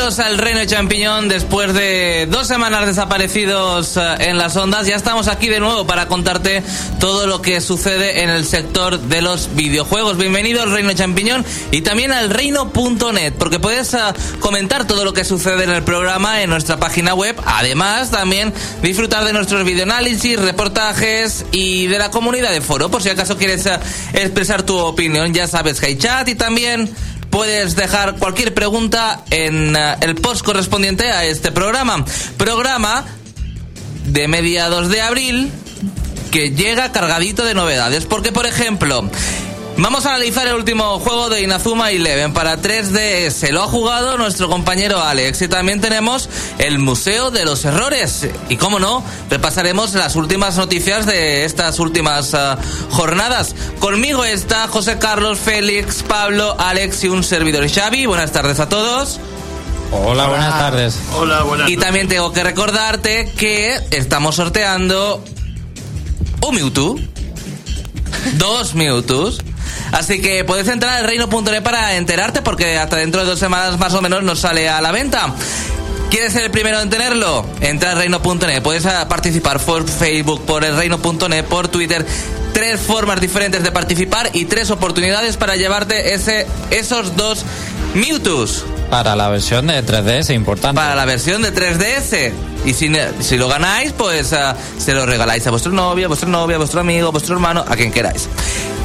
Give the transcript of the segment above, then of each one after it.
Bienvenidos al Reino Champiñón. Después de dos semanas desaparecidos eh, en las ondas, ya estamos aquí de nuevo para contarte todo lo que sucede en el sector de los videojuegos. Bienvenido al Reino Champiñón y también al reino.net, porque puedes eh, comentar todo lo que sucede en el programa en nuestra página web. Además, también disfrutar de nuestros videoanálisis, reportajes y de la comunidad de foro. Por si acaso quieres eh, expresar tu opinión, ya sabes que hay chat y también puedes dejar cualquier pregunta en eh, el post correspondiente a este programa. Programa de mediados de abril que llega cargadito de novedades. Porque, por ejemplo, Vamos a analizar el último juego de Inazuma Eleven para 3DS. Lo ha jugado nuestro compañero Alex. Y también tenemos el Museo de los Errores. Y como no, repasaremos las últimas noticias de estas últimas uh, jornadas. Conmigo está José Carlos, Félix, Pablo, Alex y un servidor Xavi. Buenas tardes a todos. Hola, buenas tardes. Hola, buenas Y también tengo que recordarte que estamos sorteando un Mewtwo. Dos Mewtwo's. Así que puedes entrar al reino.net para enterarte porque hasta dentro de dos semanas más o menos nos sale a la venta. ¿Quieres ser el primero en tenerlo? Entra al reino.net. Puedes ah, participar por Facebook, por el reino.net, por Twitter. Tres formas diferentes de participar y tres oportunidades para llevarte ese, esos dos Mewtwo's. Para la versión de 3DS, importante. Para la versión de 3DS. Y si, si lo ganáis, pues uh, se lo regaláis a vuestro novio, a vuestra novia, a vuestro amigo, a vuestro hermano, a quien queráis.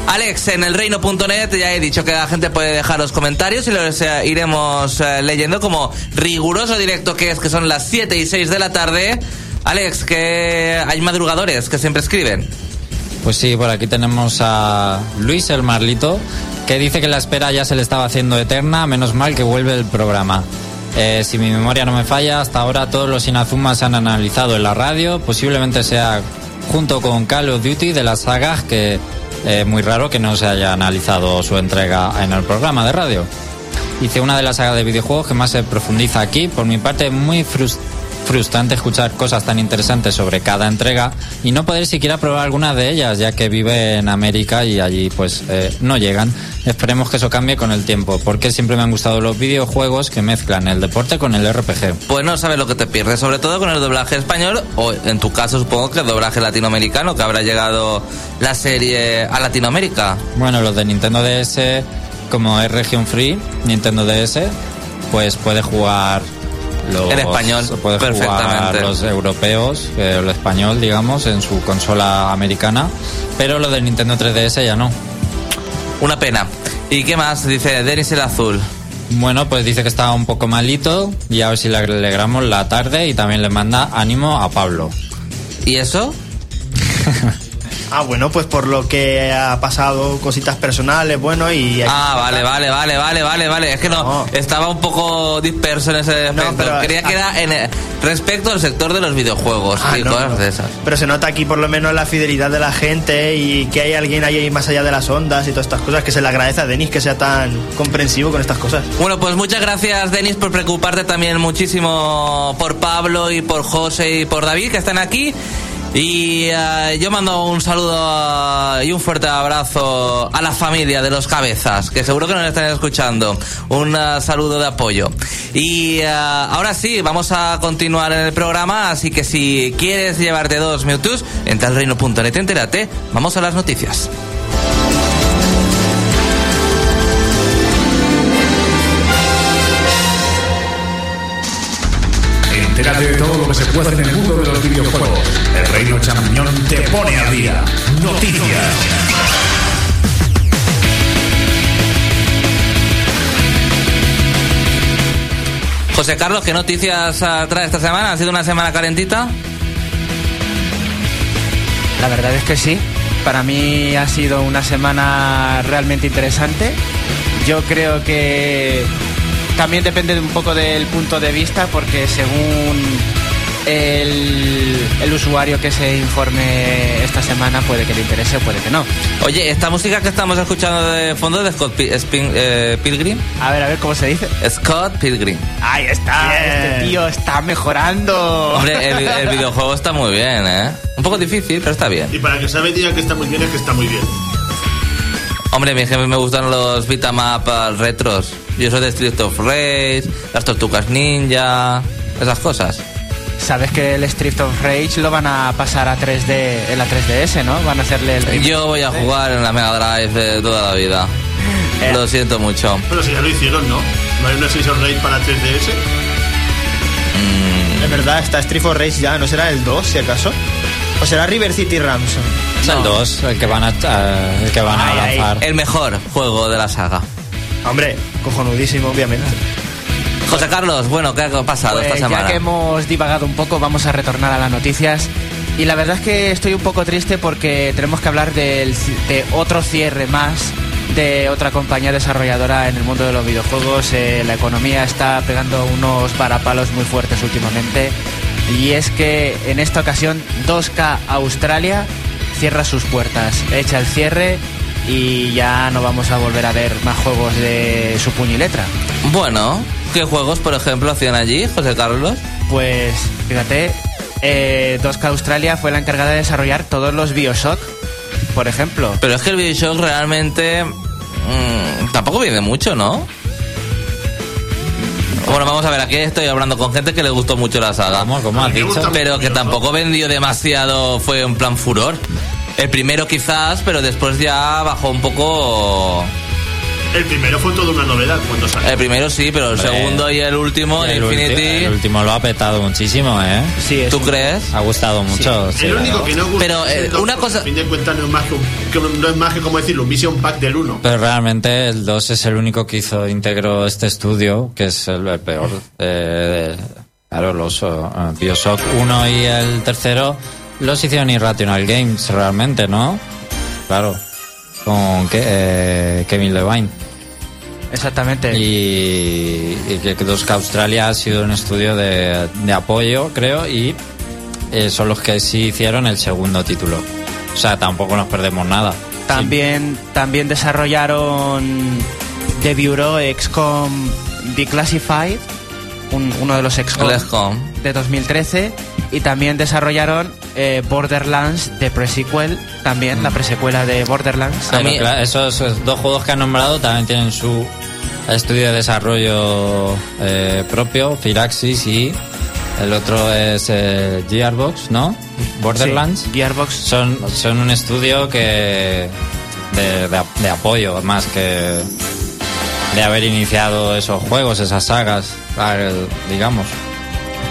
Alex, en el reino.net ya he dicho que la gente puede dejar los comentarios y los uh, iremos uh, leyendo como riguroso directo que es, que son las 7 y 6 de la tarde. Alex, que hay madrugadores que siempre escriben. Pues sí, por aquí tenemos a Luis el Marlito, que dice que la espera ya se le estaba haciendo eterna, menos mal que vuelve el programa. Eh, si mi memoria no me falla, hasta ahora todos los Inazumas se han analizado en la radio, posiblemente sea junto con Call of Duty de las sagas que es eh, muy raro que no se haya analizado su entrega en el programa de radio. Hice una de las sagas de videojuegos que más se profundiza aquí, por mi parte muy frustrante frustrante escuchar cosas tan interesantes sobre cada entrega y no poder siquiera probar alguna de ellas, ya que vive en América y allí pues eh, no llegan. Esperemos que eso cambie con el tiempo, porque siempre me han gustado los videojuegos que mezclan el deporte con el RPG. Pues no sabes lo que te pierdes, sobre todo con el doblaje español o en tu caso supongo que el doblaje latinoamericano, que habrá llegado la serie a Latinoamérica. Bueno, los de Nintendo DS, como es región free, Nintendo DS, pues puede jugar los, en español puede perfectamente. los europeos, eh, el español, digamos, en su consola americana, pero lo del Nintendo 3DS ya no. Una pena. ¿Y qué más? Dice Denis el Azul. Bueno, pues dice que está un poco malito y a ver si le alegramos la tarde y también le manda ánimo a Pablo. ¿Y eso? Ah, bueno, pues por lo que ha pasado, cositas personales, bueno, y... Ah, vale, vale, vale, vale, vale, vale. Es que no, no. estaba un poco disperso en ese aspecto. No, pero, Quería que era en el, respecto al sector de los videojuegos ah, y no, cosas de esas. Pero se nota aquí por lo menos la fidelidad de la gente y que hay alguien ahí más allá de las ondas y todas estas cosas, que se le agradece a Denis que sea tan comprensivo con estas cosas. Bueno, pues muchas gracias, Denis, por preocuparte también muchísimo por Pablo y por José y por David, que están aquí. Y uh, yo mando un saludo uh, y un fuerte abrazo a la familia de los cabezas, que seguro que nos están escuchando. Un uh, saludo de apoyo. Y ahora sí, vamos a continuar en el programa, así que si quieres llevarte dos Mewtwo's, entra al reino.net, entérate. Vamos a las noticias. Entérate de todo lo que se puede en el mundo de los videojuegos. El Reino Champiñón te pone a día. Noticias. José Carlos, ¿qué noticias trae esta semana? ¿Ha sido una semana calentita? La verdad es que sí. Para mí ha sido una semana realmente interesante. Yo creo que también depende un poco del punto de vista porque según el, el, usuario que se informe esta semana puede que le interese o puede que no. Oye, esta música que estamos escuchando de fondo es de Scott P Spin eh, Pilgrim. A ver, a ver cómo se dice. Scott Pilgrim. Ahí está, bien. este tío está mejorando. Hombre, el, el, videojuego está muy bien, ¿eh? Un poco difícil, pero está bien. Y para que sabe diga que está muy bien es que está muy bien. Hombre, a mí me gustan los beat'em up retros. Yo soy de Street of Rage, las Tortugas Ninja, esas cosas. Sabes que el Street of Rage lo van a pasar a 3D en la 3DS, ¿no? Van a hacerle el remake. Yo voy a jugar en la Mega Drive de toda la vida. Eh. Lo siento mucho. Pero si ya lo hicieron, ¿no? ¿No hay una Season Raid para 3DS? Es verdad, está Street for Race ya, ¿no será el 2 si acaso? ¿O será River City Ransom? Es el 2 el que van a, eh, el que van a Ay, ay. lanzar. El mejor juego de la saga. Hombre, cojonudísimo, obviamente. José Carlos, bueno, ¿qué ha pasado Pues esta semana? ya que hemos divagado un poco, vamos a retornar a las noticias. Y la verdad es que estoy un poco triste porque tenemos que hablar del, de otro cierre más de otra compañía desarrolladora en el mundo de los videojuegos. Eh, la economía está pegando unos parapalos muy fuertes últimamente. Y es que en esta ocasión 2K Australia cierra sus puertas, echa el cierre y ya no vamos a volver a ver más juegos de su puño y letra. Bueno, ¿qué juegos, por ejemplo, hacían allí, José Carlos? Pues fíjate, eh, 2K Australia fue la encargada de desarrollar todos los Bioshock, por ejemplo. Pero es que el Bioshock realmente mm, tampoco viene mucho, ¿no? Bueno, vamos a ver, aquí estoy hablando con gente que le gustó mucho la saga. ¿Cómo, cómo A has dicho? Pero que tampoco vendió demasiado, fue en plan furor. El primero quizás, pero después ya bajó un poco... El primero fue toda una novedad cuando salió. El primero sí, pero el Hombre. segundo y el último, Y el el, ulti- Infinity... el último lo ha petado muchísimo, ¿eh? Sí, es ¿Tú un- crees? Ha gustado mucho. sí, el único ¿no? que no gusta Pero, es el eh, una cosa- A fin de cuentas no es más que, un- no es más que como decirlo, un Mission Pack del 1. Pero realmente el 2 es el único que hizo íntegro este estudio, que es el, el peor. Eh, claro, los eh, Bioshock 1 y el tercero los hicieron Irrational Games realmente, ¿no? Claro. Con Ke- eh, Kevin Levine. Exactamente. Y, y que 2K Australia ha sido un estudio de, de apoyo, creo, y eh, son los que sí hicieron el segundo título. O sea, tampoco nos perdemos nada. También, también desarrollaron The Bureau XCOM Declassified, un- uno de los XCOM. de 2013. Y también desarrollaron eh, Borderlands de Presequel, también la presecuela de Borderlands. A Pero mí- claro, esos dos juegos que han nombrado también tienen su estudio de desarrollo eh, propio, Firaxis, y el otro es eh, Gearbox, ¿no? Borderlands. Sí, Gearbox. Son, son un estudio que de, de- de apoyo, más que de haber iniciado esos juegos, esas sagas, digamos.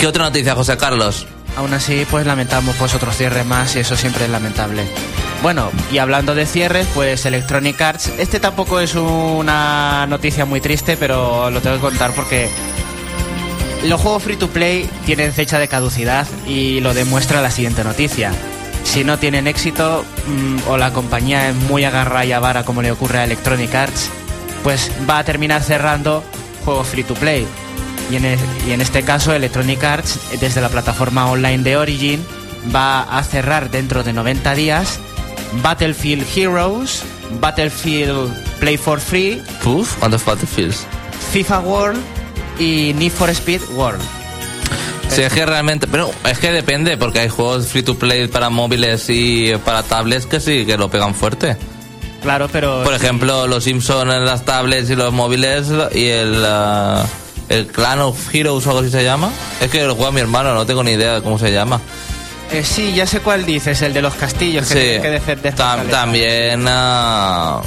¿Qué otra noticia, José Carlos? Aún así, pues lamentamos pues otro cierre más y eso siempre es lamentable. Bueno, y hablando de cierres, pues Electronic Arts, este tampoco es una noticia muy triste, pero lo tengo que contar porque los juegos free to play tienen fecha de caducidad y lo demuestra la siguiente noticia. Si no tienen éxito mm, o la compañía es muy agarra y avara como le ocurre a Electronic Arts, pues va a terminar cerrando juegos free to play. Y en, y en este caso Electronic Arts, desde la plataforma online de Origin, va a cerrar dentro de 90 días Battlefield Heroes, Battlefield Play for Free, Puf, ¿cuántos Battlefields? FIFA World y Need for Speed World. Sí, es que realmente, pero es que depende, porque hay juegos free to play para móviles y para tablets que sí que lo pegan fuerte. Claro, pero... Por ejemplo, los Simpsons en las tablets y los móviles y el, ah, el Clan of Heroes o algo así se llama. Es que lo juega mi hermano, no tengo ni idea de cómo se llama. Eh, sí, ya sé cuál dices, el de los castillos, que Sí, tienes que defender tam- también Claro,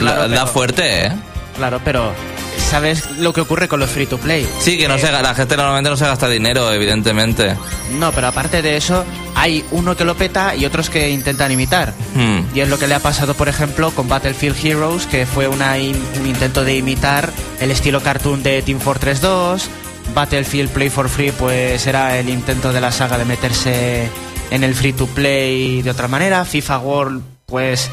la- da pero- fuerte, ¿eh? Claro, pero ¿sabes lo que ocurre con los free to play? Sí, que no Eh, se, la gente normalmente no se gasta dinero, evidentemente. No, pero aparte de eso, hay uno que lo peta y otros que intentan imitar. Hmm. Y es lo que le ha pasado, por ejemplo, con Battlefield Heroes, que fue una in- un intento de imitar el estilo cartoon de Team Fortress 2. Battlefield Play for Free, pues era el intento de la saga de meterse en el free to play de otra manera. FIFA World, pues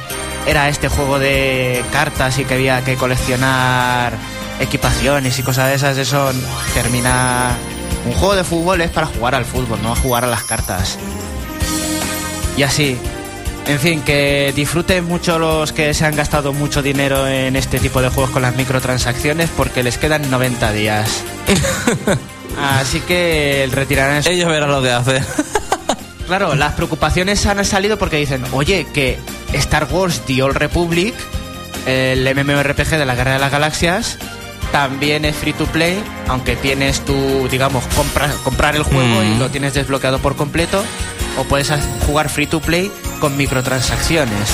era este juego de cartas y que había que coleccionar equipaciones y cosas de esas. Eso termina. Un juego de fútbol es para jugar al fútbol, no a jugar a las cartas. Y así. En fin, que disfruten mucho los que se han gastado mucho dinero en este tipo de juegos con las microtransacciones porque les quedan 90 días. Así que retirarán su- Ellos verán lo que hacen. Claro, las preocupaciones han salido porque dicen, oye, que Star Wars The Old Republic, el MMORPG de la Guerra de las Galaxias, también es free to play, aunque tienes tu, digamos, compra- comprar el juego Mm. y lo tienes desbloqueado por completo, o puedes jugar free to play con microtransacciones.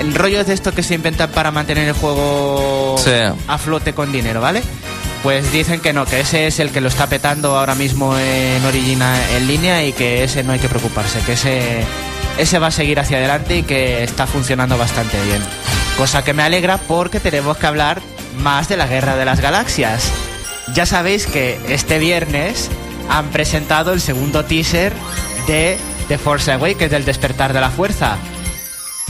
El rollo es de esto que se inventan para mantener el juego Sí. a flote con dinero, ¿vale? Pues dicen que no, que ese es el que lo está petando ahora mismo en Origina en línea y que ese no hay que preocuparse, que ese, ese va a seguir hacia adelante y que está funcionando bastante bien. Cosa que me alegra porque tenemos que hablar más de la Guerra de las Galaxias. Ya sabéis que este viernes han presentado el segundo teaser de The Force Awakens, del despertar de la fuerza.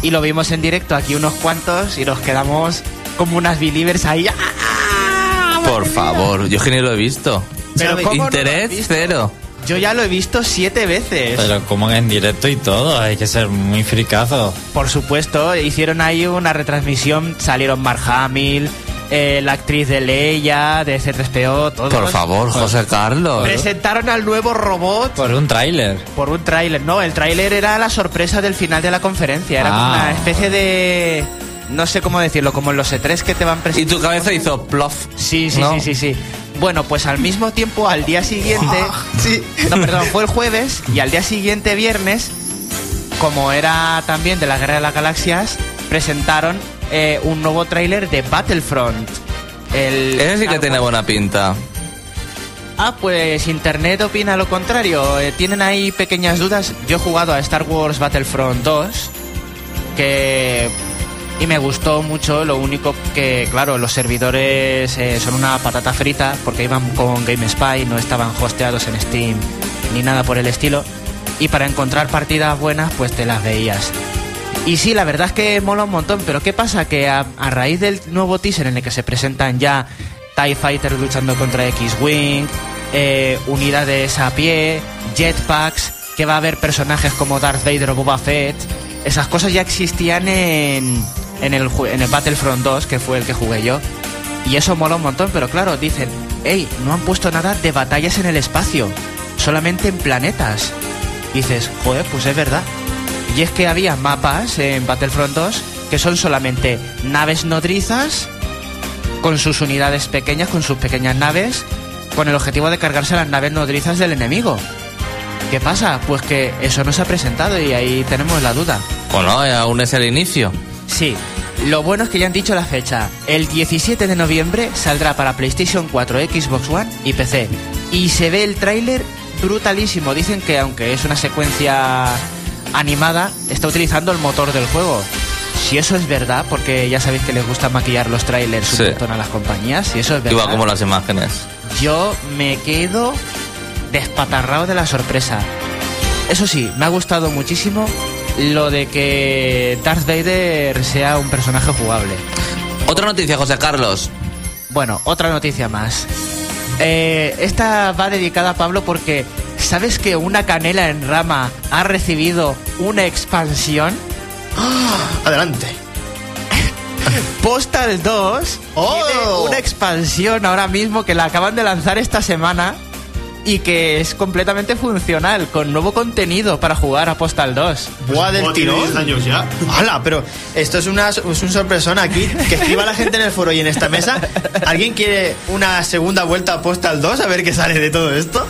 Y lo vimos en directo aquí unos cuantos y nos quedamos como unas believers ahí. ¡Ah! Por ¡Madre mía! favor, yo que ni lo he visto. Pero ¿cómo no Interés visto? cero. Yo ya lo he visto siete veces. Pero como en directo y todo, hay que ser muy fricazo. Por supuesto, hicieron ahí una retransmisión, salieron Mark Hamill, eh, la actriz de Leia, de C3PO, todos. Por favor, José Carlos. Presentaron al nuevo robot Por un tráiler. por un tráiler. No, el tráiler era la sorpresa del final de la conferencia. Era como Ah. una especie de... No sé cómo decirlo, como en los E3 que te van Y presentando. tu cabeza hizo plof. Sí, sí, ¿no? sí, sí, sí. Bueno, pues al mismo tiempo, al día siguiente... sí. No, perdón, fue el jueves y al día siguiente, viernes, como era también de la Guerra de las Galaxias, presentaron eh, un nuevo tráiler de Battlefront. El Ese sí que tiene buena pinta. Ah, pues Internet opina lo contrario. Eh, tienen ahí pequeñas dudas. Yo he jugado a Star Wars Battlefront 2, que... Y me gustó mucho, lo único que, claro, los servidores eh, son una patata frita porque iban con GameSpy, no estaban hosteados en Steam ni nada por el estilo. Y para encontrar partidas buenas, pues te las veías. Y sí, la verdad es que mola un montón, pero ¿qué pasa? Que a, raíz del nuevo teaser en el que se presentan ya TIE Fighters luchando contra X-Wing, eh, unidades a pie, jetpacks, que va a haber personajes como Darth Vader o Boba Fett, esas cosas ya existían en, en, el, en el Battlefront 2, que fue el que jugué yo. Y eso mola un montón, pero claro, dicen, hey, no han puesto nada de batallas en el espacio, solamente en planetas. Dices, joder, pues es verdad. Y es que había mapas en Battlefront 2 que son solamente naves nodrizas con sus unidades pequeñas, con sus pequeñas naves, con el objetivo de cargarse las naves nodrizas del enemigo. ¿Qué pasa? Pues que eso no se ha presentado y ahí tenemos la duda. Bueno, eh, aún es el inicio. Sí, lo bueno es que ya han dicho la fecha. El 17 de noviembre saldrá para PlayStation 4, Xbox One y PC. Y se ve el tráiler brutalísimo. Dicen que aunque es una secuencia animada, está utilizando el motor del juego. Si eso es verdad, porque ya sabéis que les gusta maquillar los trailers Sí. un montón a las compañías, si eso es verdad, Igual como las imágenes. yo me quedo despatarrado de la sorpresa. Eso sí, me ha gustado muchísimo lo de que Darth Vader sea un personaje jugable. Otra noticia, José Carlos. Bueno, otra noticia más. Eh, esta va dedicada a Pablo porque ¿sabes que una canela en rama ha recibido una expansión? Adelante. Postal 2 ¡Oh! tiene una expansión ahora mismo que la acaban de lanzar esta semana y que es completamente funcional, con nuevo contenido para jugar a Postal 2. Buah del tirón. 10 años ya. ¡Hala! Pero esto es, una, es un sorpresón aquí. Que escriba la gente en el foro y en esta mesa. ¿Alguien quiere una segunda vuelta a Postal 2 a ver qué sale de todo esto?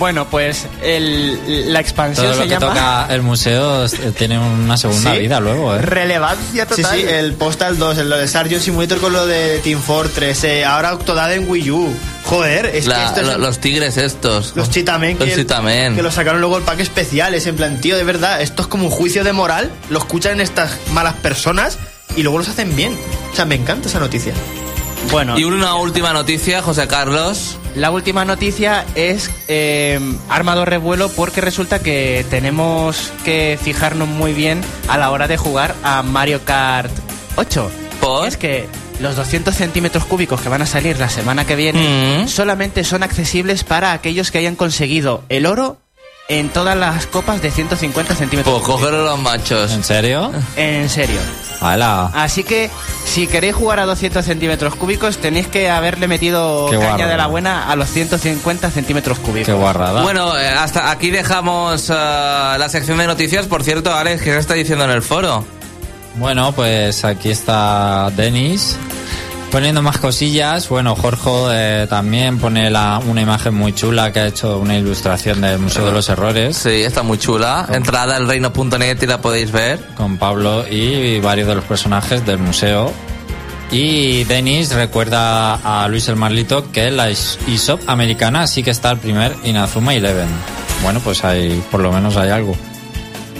Bueno, pues el- la expansión Todo lo se que llama toca el museo eh, tiene una segunda ¿Sí? vida luego, ¿eh? Relevancia Sí, Total. sí, el Postal 2, el, lo de Sargent Simulator con lo de Team Fortress, eh, ahora Octodad en Wii U. Joder, es La- que esto es lo- los tigres estos. los Chitamen Los que, Chitamen. que lo sacaron luego el pack especial, es en plan, tío, de verdad, esto es como un juicio de moral, lo escuchan estas malas personas y luego los hacen bien. O sea, me encanta esa noticia. Bueno, Y una última noticia, José Carlos. La última noticia es eh, armado revuelo porque resulta que tenemos que fijarnos muy bien a la hora de jugar a Mario Kart 8. ¿Por? Es que los 200 centímetros cúbicos que van a salir la semana que viene Mm. solamente son accesibles para aquellos que hayan conseguido el oro en todas las copas de 150 centímetros Pues coger los machos. ¿En serio? En serio. ¡Hala! Así que si queréis jugar a 200 centímetros cúbicos tenéis que haberle metido Qué caña guarrada. de la buena a los 150 centímetros cúbicos. ¡Qué guarrada! Bueno, eh, hasta aquí dejamos eh, la sección de noticias. Por cierto, Alex, ¿qué se está diciendo en el foro? Bueno, pues aquí está Denis Poniendo más cosillas, bueno, Jorge eh, también pone la, una imagen muy chula que ha hecho una ilustración del Museo de los Errores. Sí, está muy chula. Entrada al reino.net y la podéis ver. Con Pablo y varios de los personajes del museo. Y Denis recuerda a Luis el Marlito que la ISOP americana sí que está el primer Inazuma Eleven. Bueno, pues hay, por lo menos hay algo.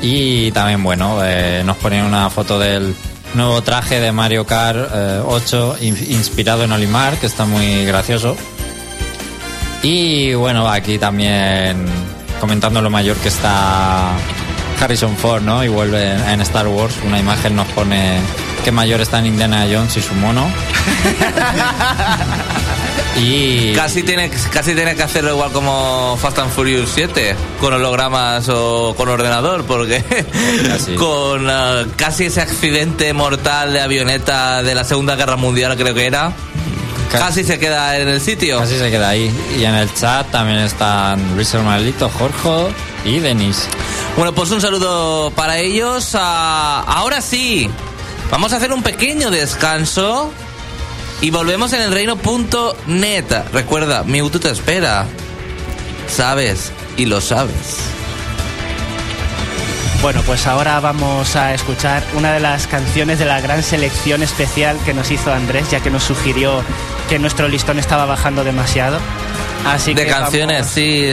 Y también, bueno, eh, nos pone una foto del nuevo traje de Mario Kart 8 eh, inspirado en Olimar, que está muy gracioso. Y bueno, aquí también comentando lo mayor que está Harrison Ford, ¿no? Y vuelve en Star Wars. Una imagen nos pone que mayor está en Indiana Jones y su mono. y casi tiene casi tiene que hacerlo igual como Fast and Furious 7 con hologramas o con ordenador porque con uh, casi ese accidente mortal de avioneta de la Segunda Guerra Mundial creo que era Casi, se queda en el sitio. Casi se queda ahí. Y en el chat también están Luis Hermanito, Jorge y Denis. Bueno, pues un saludo para ellos. Ah, ahora sí, Vamos a hacer un pequeño descanso y volvemos en el reino.net. Recuerda, Mewtwo te espera. Sabes y lo sabes. Bueno, pues ahora vamos a escuchar una de las canciones de la gran selección especial que nos hizo Andrés, ya que nos sugirió que nuestro listón estaba bajando demasiado. Así de canciones, sí.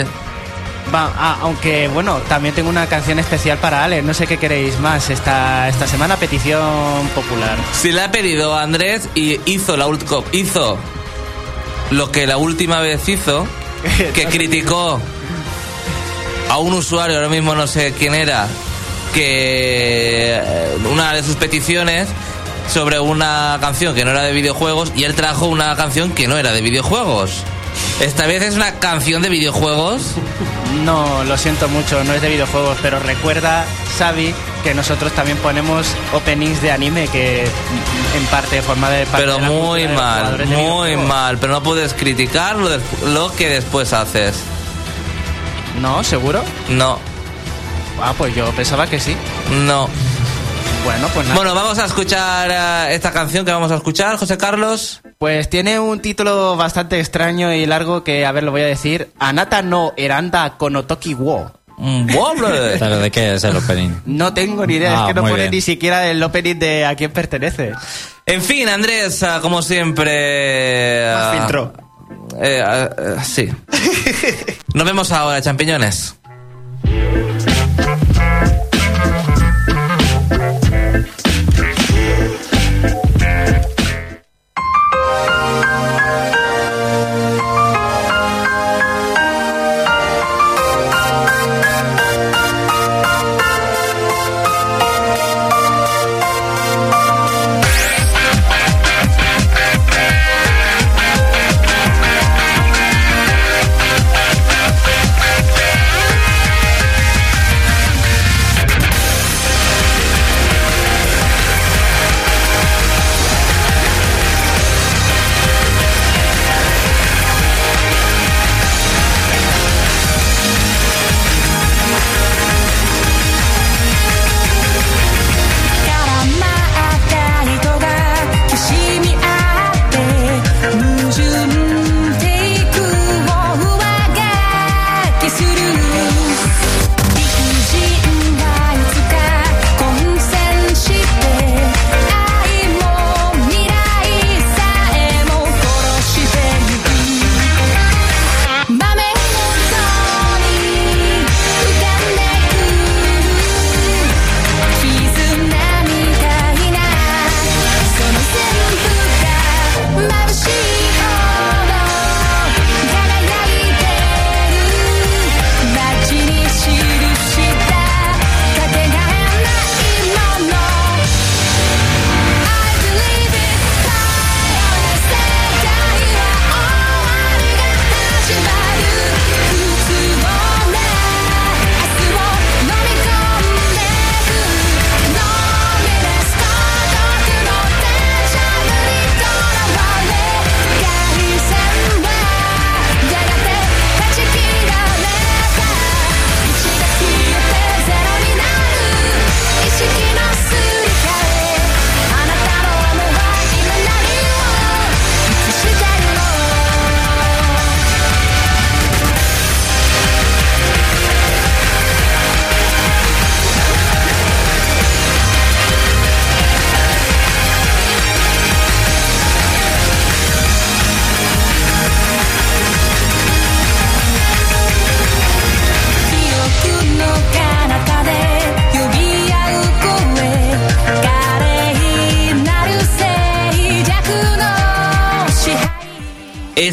Ah, aunque bueno, también tengo una canción especial para Ale. No sé qué queréis más esta, esta semana, petición popular. Si la ha pedido Andrés y hizo la hizo lo que la última vez hizo, que criticó a un usuario, ahora mismo no sé quién era, que eh, una de sus peticiones sobre una canción que no era de videojuegos y él trajo una canción que no era de videojuegos. Esta vez es una canción de videojuegos. No, lo siento mucho, no es de videojuegos, pero recuerda, Xavi, que nosotros también ponemos openings de anime que en parte forma de parte Pero muy mal, muy mal, pero no puedes criticar lo, que después haces. No, ¿seguro? No. Ah, pues yo pensaba que sí. No. Bueno, pues Bueno, vamos a escuchar eh, esta canción que vamos a escuchar, José Carlos. Pues tiene un título bastante extraño y largo que, a ver, lo voy a decir. Anata no Eranda Konotoki wo. ¿Pero de qué es el opening? No tengo ni idea, es ah, que no pone ni siquiera el opening de a quién pertenece. En fin, Andrés, ah, como siempre. Más ah, filtro. Eh, sí. Nos vemos ahora, champiñones.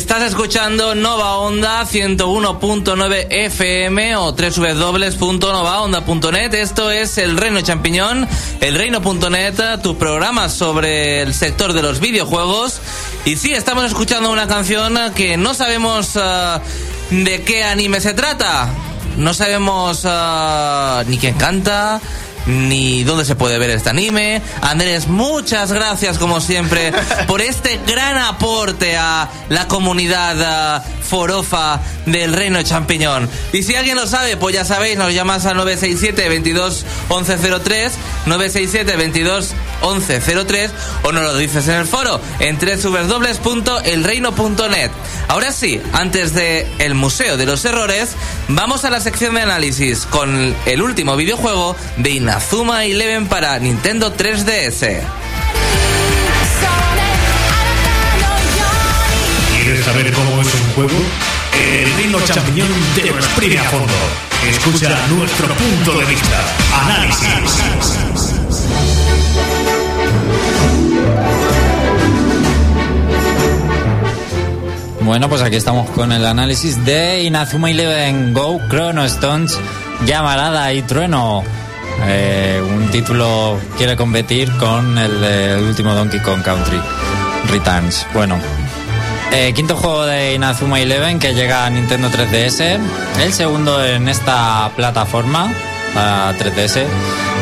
Estás escuchando Nova Onda 101.9 FM o www.novaonda.net. Esto es El Reino Champiñón, elreino.net, tu programa sobre el sector de los videojuegos. Y sí, estamos escuchando una canción que no sabemos uh, de qué anime se trata. No sabemos uh, ni quién canta, ni dónde se puede ver este anime. Andrés, muchas gracias como siempre por este gran aporte a la comunidad uh, forofa del Reino Champiñón. Y si alguien lo sabe, pues ya sabéis, nos llamas al 967 22 1103, 967 22 1103 o nos lo dices en el foro en www.elreino.net. Ahora sí, antes de el Museo de los Errores, vamos a la sección de análisis con el último videojuego de Inazuma Eleven para Nintendo 3DS. ¿Quieres saber cómo es un juego? El reino champiñón te lo exprime a fondo. Escucha nuestro punto de vista. Análisis. Bueno, pues aquí estamos con el análisis de Inazuma Eleven Go Chrono Stones, Llamarada y Trueno. Eh, un título quiere competir con el, el, último Donkey Kong Country Returns. Bueno, eh, quinto juego de Inazuma Eleven que llega a Nintendo 3DS, el segundo en esta plataforma a 3DS.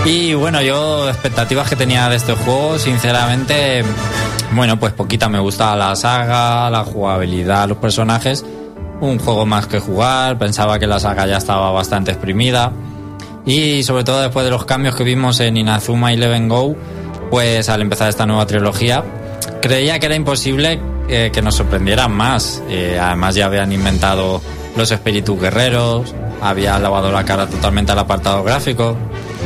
Y bueno, yo expectativas que tenía de este juego, sinceramente, bueno, pues poquita me gusta la saga, la jugabilidad, los personajes. Un juego más que jugar, pensaba que la saga ya estaba bastante exprimida. Y sobre todo después de los cambios que vimos en Inazuma Eleven Go, pues al empezar esta nueva trilogía, creía que era imposible eh, que nos sorprendieran más. Eh, además ya habían inventado los espíritus guerreros, había lavado la cara totalmente al apartado gráfico.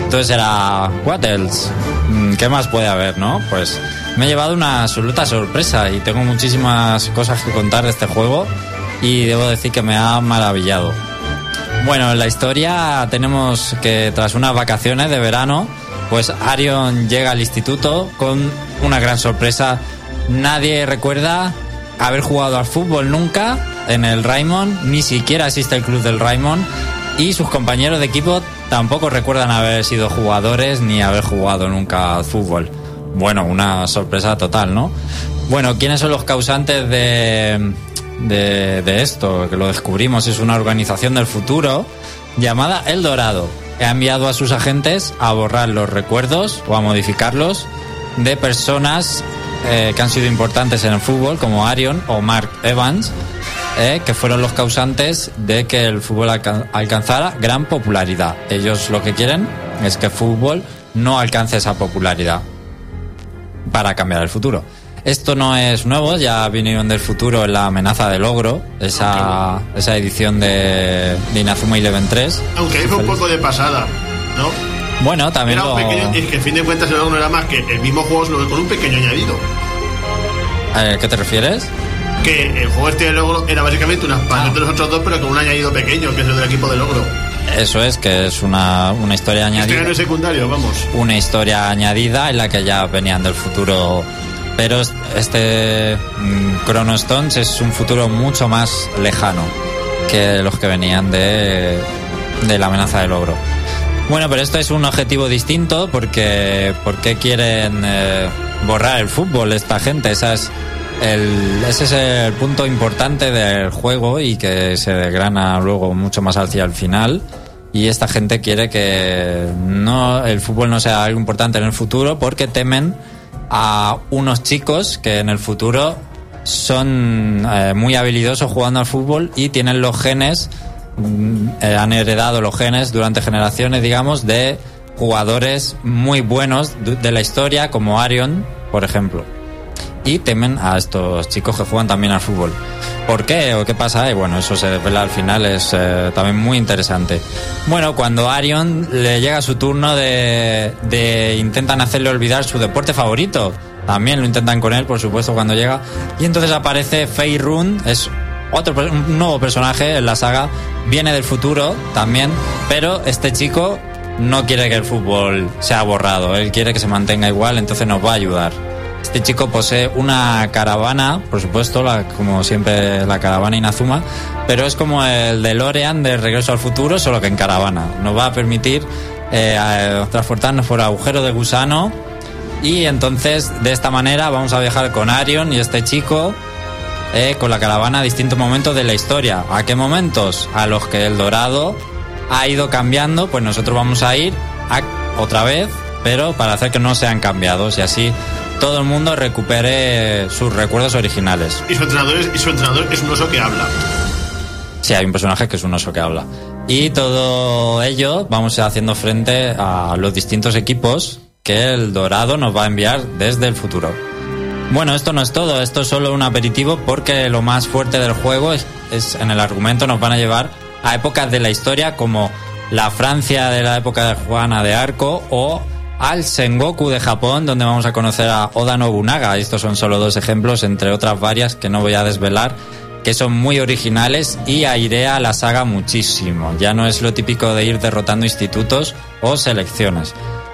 Entonces era, what else? Mm, ¿Qué más puede haber, no? Pues me he llevado una absoluta sorpresa y tengo muchísimas cosas que contar de este juego y debo decir que me ha maravillado. Bueno, en la historia tenemos que tras unas vacaciones de verano, pues Arion llega al instituto con una gran sorpresa. Nadie recuerda haber jugado al fútbol nunca en el Raymond, ni siquiera asiste al club del Raymond y sus compañeros de equipo tampoco recuerdan haber sido jugadores ni haber jugado nunca al fútbol. Bueno, una sorpresa total, ¿no? Bueno, ¿quiénes son los causantes de, de, esto? Que lo descubrimos, es una organización del futuro llamada El Dorado. Ha enviado a sus agentes a borrar los recuerdos o a modificarlos de personas eh, que han sido importantes en el fútbol, como Arion o Mark Evans, eh, que fueron los causantes de que el fútbol alca alcanzara gran popularidad. Ellos lo que quieren es que el fútbol no alcance esa popularidad para cambiar el futuro. Esto no es nuevo, ya vinieron del futuro en la amenaza del ogro, esa, esa edición de, de Inazuma Eleven 3. Aunque ahí fue un poco de pasada, ¿no? Bueno, también Era lo... pequeño, es que a fin de cuentas el ogro no era más que el mismo juego solo con un pequeño añadido. ¿A qué te refieres? Que el juego este del ogro era básicamente una expansión de los otros dos, pero con un añadido pequeño, que es el del equipo del ogro. Eso es, que es una, una historia Este añadida. era el secundario, vamos. una historia añadida en la que ya venían del futuro. Pero es- este mm, Chrono Stones es un futuro mucho más lejano que los que venían de, de la amenaza del ogro. Bueno, pero esto es un objetivo distinto porque ¿por qué quieren eh, borrar el fútbol esta gente? Ese es el punto importante del juego y que se desgrana luego mucho más hacia el final. Y esta gente quiere que no el fútbol no sea algo importante en el futuro porque temen a unos chicos que en el futuro son eh, muy habilidosos jugando al fútbol y tienen los genes, mm, eh, han heredado los genes durante generaciones, digamos, de jugadores muy buenos de de la historia, como Arion, por ejemplo. Y temen a estos chicos que juegan también al fútbol. ¿Por qué o qué pasa? Y bueno, eso se desvela al final, es eh, también muy interesante. Bueno, cuando Arion le llega su turno de, intentan hacerle olvidar su deporte favorito, también lo intentan con él, por supuesto, cuando llega. Y entonces aparece Fei Run, es otro un nuevo personaje en la saga, viene del futuro también, pero este chico no quiere que el fútbol sea borrado, él quiere que se mantenga igual, entonces nos va a ayudar. Este chico posee una caravana, por supuesto, como siempre la caravana Inazuma, pero es como el de Lorean de Regreso al Futuro, solo que en caravana. Nos va a permitir eh, a- transportarnos por agujero de gusano y entonces de esta manera vamos a viajar con Arion y este chico eh, con la caravana a distintos momentos de la historia. ¿A qué momentos? A los que el Dorado ha ido cambiando, pues nosotros vamos a ir otra vez, pero para hacer que no sean cambiados y así todo el mundo recupere sus recuerdos originales. Y su entrenador es, y su entrenador es un oso que habla. Sí, hay un personaje que es un oso que habla. Y todo ello vamos haciendo frente a los distintos equipos que el Dorado nos va a enviar desde el futuro. Bueno, esto no es todo, esto es solo un aperitivo porque lo más fuerte del juego es, es en el argumento nos van a llevar a épocas de la historia como la Francia de la época de Juana de Arco o al Sengoku de Japón donde vamos a conocer a Oda Nobunaga. Estos son solo dos ejemplos entre otras varias que no voy a desvelar que son muy originales y airea la saga muchísimo. Ya no es lo típico de ir derrotando institutos o selecciones.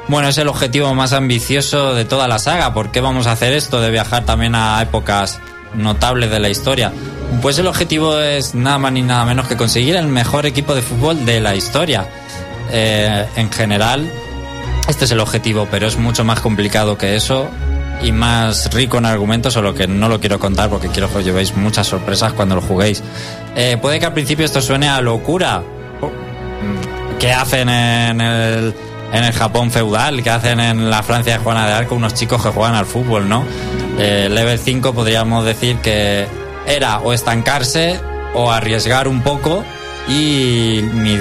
Bueno, es el objetivo más ambicioso de toda la saga. ¿Por qué vamos a hacer esto de viajar también a épocas notables de la historia? Pues el objetivo es nada más ni nada menos que conseguir el mejor equipo de fútbol de la historia. Eh, en general, este es el objetivo, pero es mucho más complicado que eso y más rico en argumentos, solo que no lo quiero contar porque quiero que os llevéis muchas sorpresas cuando lo juguéis. Eh, puede que al principio esto suene a locura. ¿Qué hacen en el, en el Japón feudal? ¿Qué hacen en la Francia de Juana de Arco unos chicos que juegan al fútbol, no? Eh, level 5 podríamos decir que era o estancarse o arriesgar un poco y mi,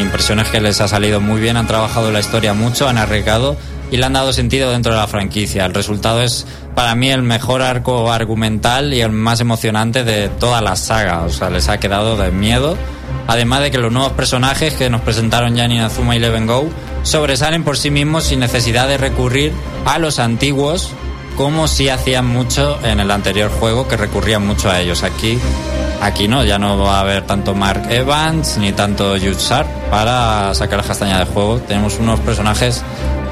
impresión es que les ha salido muy bien, han trabajado la historia mucho, han arriesgado y le han dado sentido dentro de la franquicia. El resultado es para mí el mejor arco argumental y el más emocionante de toda la saga, o sea, les ha quedado de miedo. Además de que los nuevos personajes que nos presentaron ya en Inazuma Eleven Go sobresalen por sí mismos sin necesidad de recurrir a los antiguos como si hacían mucho en el anterior juego que recurrían mucho a ellos. Aquí Aquí no, ya no va a haber tanto Mark Evans ni tanto Jude Sharp para sacar la castaña de juego. Tenemos unos personajes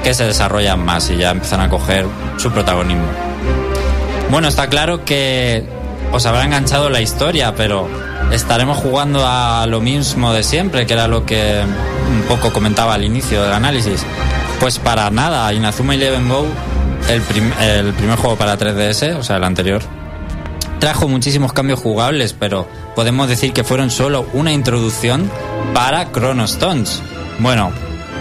que se desarrollan más y ya empiezan a coger su protagonismo. Bueno, está claro que os habrá enganchado la historia, pero estaremos jugando a lo mismo de siempre, que era lo que un poco comentaba al inicio del análisis. Pues para nada, Inazuma Eleven Go, el, el primer juego para 3DS, o sea, el anterior, trajo muchísimos cambios jugables, pero podemos decir que fueron solo una introducción para Chrono Stones. Bueno,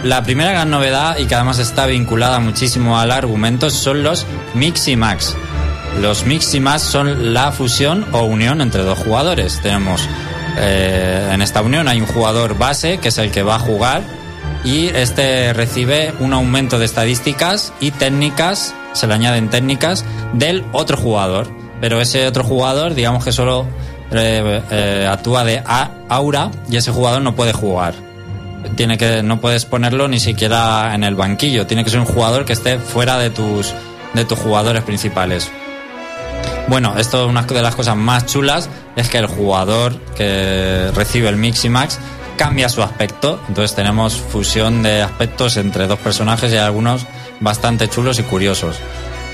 la primera gran novedad y que además está vinculada muchísimo al argumento son los Mix y Max. Los Mix y Max son la fusión o unión entre dos jugadores. Tenemos eh, en esta unión hay un jugador base que es el que va a jugar y este recibe un aumento de estadísticas y técnicas, se le añaden técnicas del otro jugador. Pero ese otro jugador, digamos que solo eh, eh, actúa de a- aura y ese jugador no puede jugar. Tiene que, no puedes ponerlo ni siquiera en el banquillo. Tiene que ser un jugador que esté fuera de tus, de tus jugadores principales. Bueno, esto una de las cosas más chulas es que el jugador que recibe el Mix y Max cambia su aspecto. Entonces tenemos fusión de aspectos entre dos personajes y algunos bastante chulos y curiosos.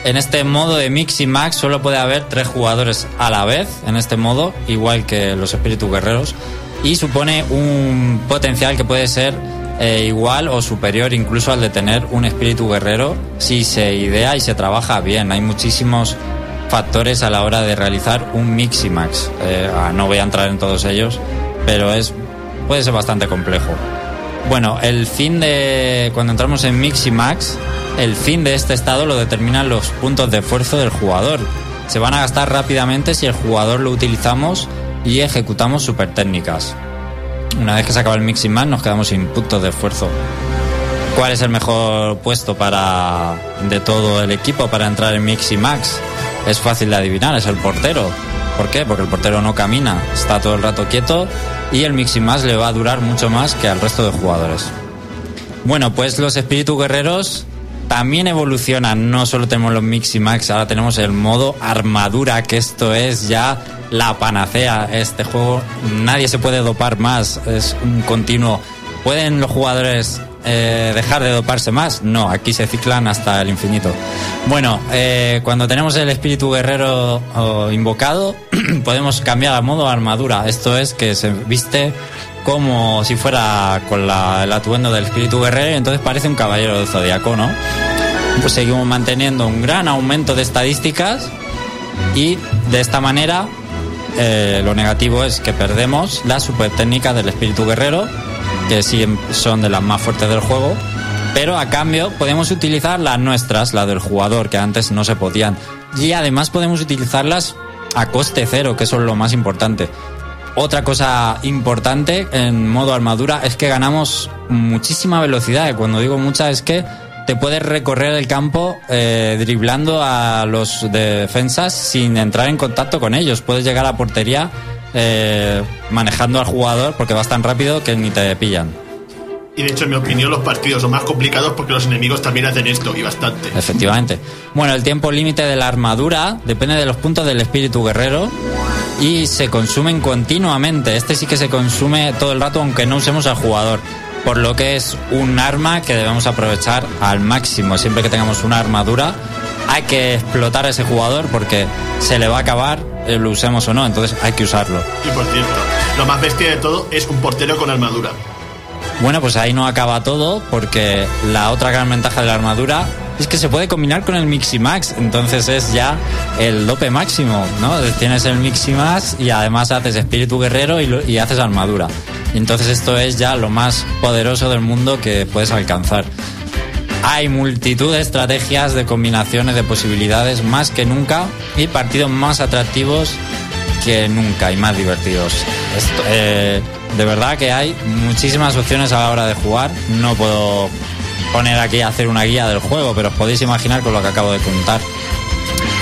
En este modo de Mix y Max solo puede haber tres jugadores a la vez en este modo, igual que los espíritus guerreros, y supone un potencial que puede ser eh, igual o superior incluso al de tener un espíritu guerrero si se idea y se trabaja bien. Hay muchísimos factores a la hora de realizar un Mix y Max. Eh, ah, no voy a entrar en todos ellos, pero es puede ser bastante complejo. Bueno, el fin de. Cuando entramos en Mix y Max, el fin de este estado lo determinan los puntos de esfuerzo del jugador. Se van a gastar rápidamente si el jugador lo utilizamos y ejecutamos super técnicas. Una vez que se acaba el Mix y Max, nos quedamos sin puntos de esfuerzo. ¿Cuál es el mejor puesto para de todo el equipo para entrar en Mix y Max? Es fácil de adivinar, es el portero. ¿Por qué? Porque el portero no camina, está todo el rato quieto y el Mix y Max le va a durar mucho más que al resto de jugadores. Bueno, pues los espíritus guerreros también evolucionan. No solo tenemos los Mix y Max, ahora tenemos el modo armadura, que esto es ya la panacea. Este juego nadie se puede dopar más, es un continuo. Pueden los jugadores eh, dejar de doparse más. No, aquí se ciclan hasta el infinito. Bueno, eh, cuando tenemos el espíritu guerrero oh, invocado, podemos cambiar a modo armadura. Esto es que se viste como si fuera con la- el atuendo del espíritu guerrero, entonces parece un caballero del zodiaco, ¿no? Pues seguimos manteniendo un gran aumento de estadísticas y de esta manera eh, lo negativo es que perdemos las super técnicas del espíritu guerrero, que sí son de las más fuertes del juego, pero a cambio podemos utilizar las nuestras, las del jugador, que antes no se podían. Y además podemos utilizarlas a coste cero, que eso es lo más importante. Otra cosa importante en modo armadura es que ganamos muchísima velocidad. Y Cuando digo mucha es que te puedes recorrer el campo eh, driblando a los defensas sin entrar en contacto con ellos. Puedes llegar a portería eh, manejando al jugador porque vas tan rápido que ni te pillan. Y de hecho, en mi opinión, los partidos son más complicados porque los enemigos también hacen esto, y bastante. Efectivamente. Bueno, el tiempo límite de la armadura depende de los puntos del espíritu guerrero y se consumen continuamente. Este sí que se consume todo el rato aunque no usemos al jugador. Por lo que es un arma que debemos aprovechar al máximo. Siempre que tengamos una armadura hay que explotar a ese jugador porque se le va a acabar, eh, lo usemos o no. Entonces hay que usarlo. Y por cierto, lo más bestia de todo es un portero con armadura. Bueno, pues ahí no acaba todo, porque la otra gran ventaja de la armadura es que se puede combinar con el Miximax, entonces es ya el dope máximo, ¿no? Tienes el Miximax y además haces espíritu guerrero y, haces armadura. Y entonces esto es ya lo más poderoso del mundo que puedes alcanzar. Hay multitud de estrategias, de combinaciones, de posibilidades más que nunca y partidos más atractivos que nunca y más divertidos. Eh, de verdad que hay muchísimas opciones a la hora de jugar. No puedo poner aquí a hacer una guía del juego, pero os podéis imaginar con lo que acabo de contar.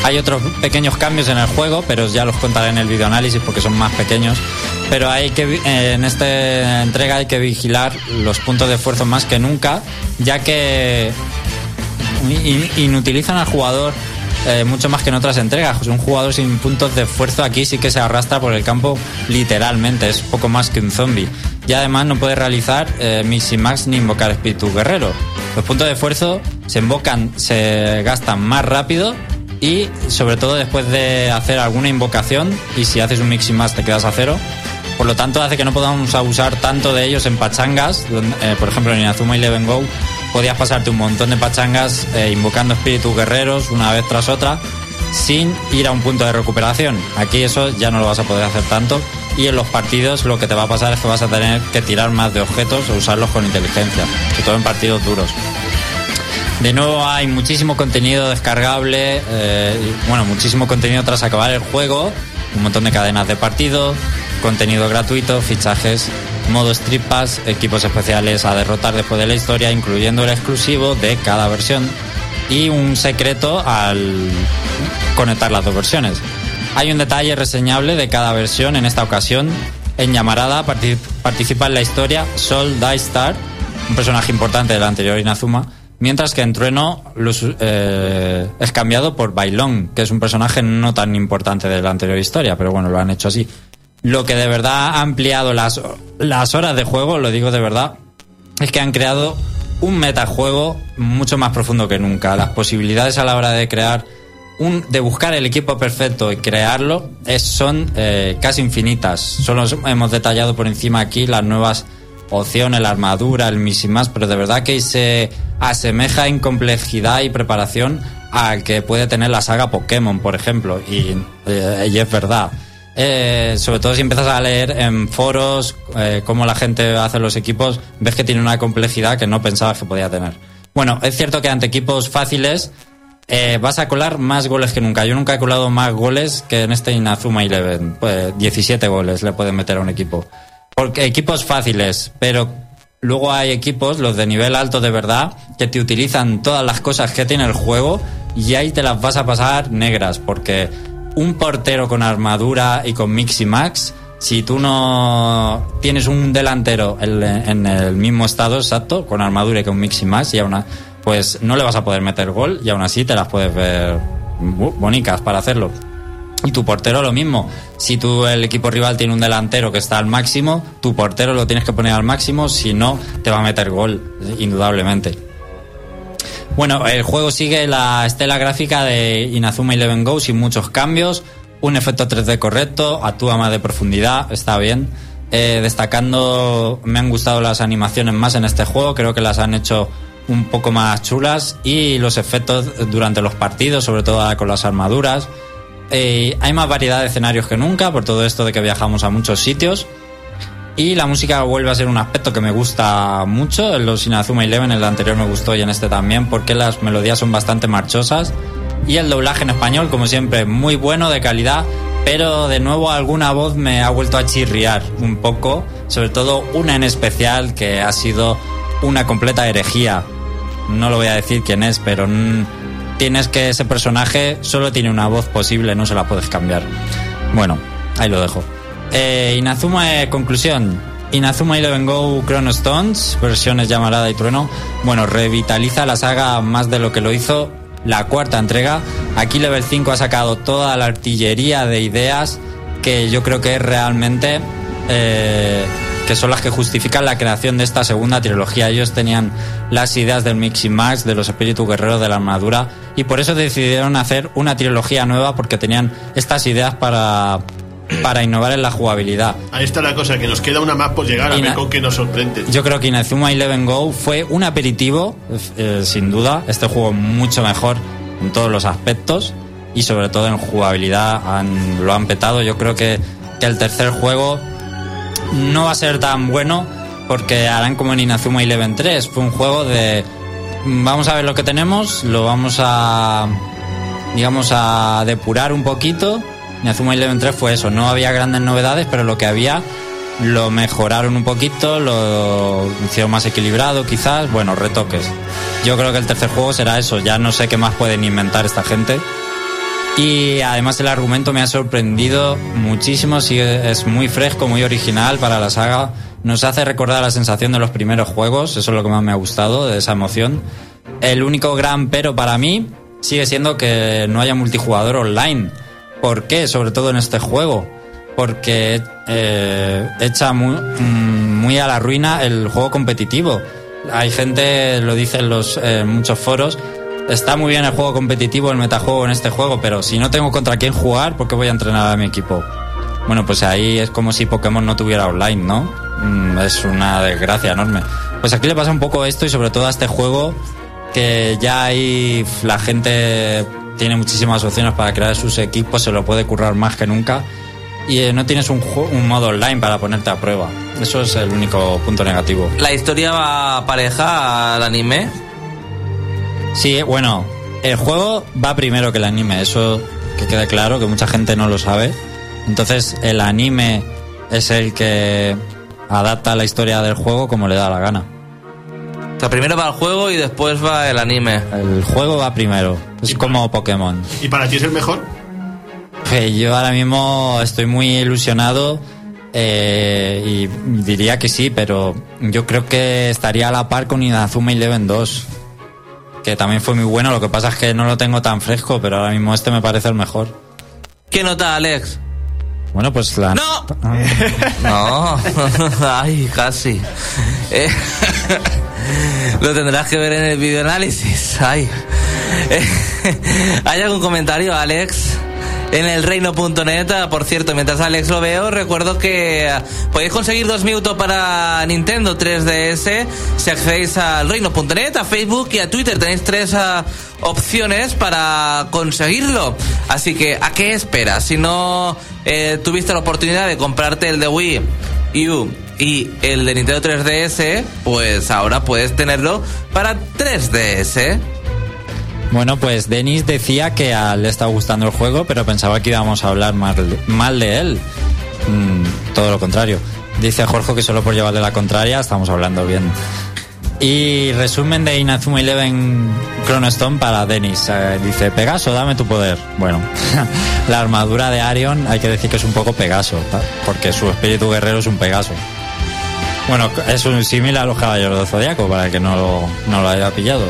Hay otros pequeños cambios en el juego, pero ya los contaré en el videoanálisis porque son más pequeños. Pero hay que eh, en esta entrega hay que vigilar los puntos de esfuerzo más que nunca, ya que in- inutilizan al jugador eh, mucho más que en otras entregas. Un jugador sin puntos de esfuerzo aquí sí que se arrastra por el campo literalmente, es poco más que un zombie. Y además no puede realizar eh, mix y max ni invocar espíritu guerrero. Los puntos de esfuerzo se invocan, se gastan más rápido y sobre todo después de hacer alguna invocación y si haces un mix y max te quedas a cero. Por lo tanto, hace que no podamos abusar tanto de ellos en pachangas. eh, por ejemplo, en Inazuma Eleven Go podías pasarte un montón de pachangas eh, invocando espíritus guerreros una vez tras otra sin ir a un punto de recuperación. Aquí eso ya no lo vas a poder hacer tanto. Y en los partidos lo que te va a pasar es que vas a tener que tirar más de objetos o usarlos con inteligencia, sobre todo en partidos duros. De nuevo hay muchísimo contenido descargable, eh, bueno, muchísimo contenido tras acabar el juego, un montón de cadenas de partido, contenido gratuito, fichajes, modo Pass, equipos especiales a derrotar después de la historia, incluyendo el exclusivo de cada versión y un secreto al conectar las dos versiones. Hay un detalle reseñable de cada versión en esta ocasión. En partic- participa en la historia Sol Star, un personaje importante del anterior Inazuma, mientras que en Trueno eh, es cambiado por Bailón, que es un personaje no tan importante de la anterior historia, pero bueno, lo han hecho así. Lo que de verdad ha ampliado las, las horas de juego, lo digo de verdad, es que han creado un metajuego mucho más profundo que nunca. Las posibilidades a la hora de crear un, de buscar el equipo perfecto y crearlo es, son eh, casi infinitas. Solo os hemos detallado por encima aquí las nuevas opciones, la armadura, el misimas, pero de verdad que se asemeja en complejidad y preparación al que puede tener la saga Pokémon, por ejemplo, y, eh, y es verdad. Eh, sobre todo si empiezas a leer en foros cómo la gente hace los equipos, ves que tiene una complejidad que no pensabas que podía tener. Bueno, es cierto que ante equipos fáciles eh, vas a colar más goles que nunca. Yo nunca he colado más goles que en este Inazuma Eleven. Pues 17 goles le pueden meter a un equipo. Porque equipos fáciles, pero luego hay equipos, los de nivel alto de verdad, que te utilizan todas las cosas que tiene el juego y ahí te las vas a pasar negras, porque un portero con armadura y con mix y max, si tú no tienes un delantero en, el mismo estado exacto, con armadura y con mix y max, y aún a- pues no le vas a poder meter gol y aún así te las puedes ver bonicas para hacerlo. Y tu portero lo mismo. Si tú el equipo rival tiene un delantero que está al máximo, tu portero lo tienes que poner al máximo, si no te va a meter gol, indudablemente. Bueno, el juego sigue la estela gráfica de Inazuma Eleven Go sin muchos cambios, un efecto 3D correcto, actúa más de profundidad, está bien. Eh, destacando, me han gustado las animaciones más en este juego, creo que las han hecho un poco más chulas y los efectos durante los partidos, sobre todo con las armaduras. Eh, hay más variedad de escenarios que nunca por todo esto de que viajamos a muchos sitios. Y la música vuelve a ser un aspecto que me gusta mucho. En los Inazuma Eleven, el anterior me gustó y en este también, porque las melodías son bastante marchosas. Y el doblaje en español, como siempre, muy bueno, de calidad. Pero de nuevo alguna voz me ha vuelto a chirriar un poco. Sobre todo una en especial que ha sido una completa herejía. No lo voy a decir quién es, pero tienes que ese personaje solo tiene una voz posible, no se la puedes cambiar. Bueno, ahí lo dejo. Eh, Inazuma, eh, conclusión. Inazuma Eleven Go Chrono Stones, versiones llamarada y trueno. Bueno, revitaliza la saga más de lo que lo hizo la cuarta entrega. Aquí Level 5 ha sacado toda la artillería de ideas que yo creo que es realmente. Eh, que son las que justifican la creación de esta segunda trilogía. Ellos tenían las ideas del Mixing Max, de los espíritus guerreros de la armadura, y por eso decidieron hacer una trilogía nueva porque tenían estas ideas para, para innovar en la jugabilidad. Ahí está la cosa, que nos queda una más por llegar a ver con qué nos sorprende. Yo creo que Inazuma Eleven Go fue un aperitivo, eh, sin duda. Este juego mucho mejor en todos los aspectos y sobre todo en jugabilidad lo han petado. Yo creo que, que el tercer juego no va a ser tan bueno porque harán como en Inazuma Eleven 3. Fue un juego de vamos a ver lo que tenemos, lo vamos a digamos a depurar un poquito. Inazuma Eleven 3 fue eso, no había grandes novedades, pero lo que había lo mejoraron un poquito, lo hicieron más equilibrado quizás, bueno, retoques. Yo creo que el tercer juego será eso, ya no sé qué más pueden inventar esta gente. Y además el argumento me ha sorprendido muchísimo, sí, es muy fresco, muy original para la saga. Nos hace recordar la sensación de los primeros juegos, eso es lo que más me ha gustado, de esa emoción. El único gran pero para mí sigue siendo que no haya multijugador online. ¿Por qué? Sobre todo en este juego. Porque eh, echa muy, mm, muy, a la ruina el juego competitivo. Hay gente, lo dicen los eh, muchos foros, está muy bien el juego competitivo, el metajuego en este juego, pero si no tengo contra quién jugar, ¿por qué voy a entrenar a mi equipo? Bueno, pues ahí es como si Pokémon no tuviera online, ¿no? Mm, es una desgracia enorme. Pues aquí le pasa un poco esto y sobre todo a este juego que ya hay la gente tiene muchísimas opciones para crear sus equipos, se lo puede currar más que nunca y eh, no tienes un, un modo online para ponerte a prueba. Eso es el único punto negativo. ¿La historia va pareja al anime? Sí, bueno, el juego va primero que el anime, eso que quede claro, que mucha gente no lo sabe. Entonces el anime es el que adapta la historia del juego como le da la gana. O sea, primero va el juego y después va el anime. El juego va primero, es como Pokémon. ¿Y para ti es el mejor? yo ahora mismo estoy muy ilusionado eh, y diría que sí, pero yo creo que estaría a la par con Inazuma Eleven 2 que también fue muy bueno. Lo que pasa es que no lo tengo tan fresco, pero ahora mismo este me parece el mejor. ¿Qué nota, Alex? Bueno, pues la. ¡No! no, ay, casi. Eh, lo tendrás que ver en el videoanálisis. Ay. Eh, ¿Hay algún comentario, Alex? En el reino.net. Por cierto, mientras Alex lo veo, recuerdo que podéis conseguir dos minutos para Nintendo 3DS si accedéis al reino.net, a Facebook y a Twitter. Tenéis tres ah, opciones para conseguirlo. Así que, ¿a qué esperas? Si no eh, tuviste la oportunidad de comprarte el de Wii U y el de Nintendo 3DS, pues ahora puedes tenerlo para 3DS. Bueno, pues Denis decía que le estaba gustando el juego, pero pensaba que íbamos a hablar mal, de él. Mm, todo lo contrario. Dice Jorge que solo por llevarle la contraria estamos hablando bien. Y resumen de Inazuma Eleven Chronostone para Denis. Eh, dice, Pegaso, dame tu poder. Bueno, la armadura de Arion hay que decir que es un poco Pegaso, porque su espíritu guerrero es un Pegaso. Bueno, es un similar a los caballeros del Zodiaco, para que no no lo haya pillado.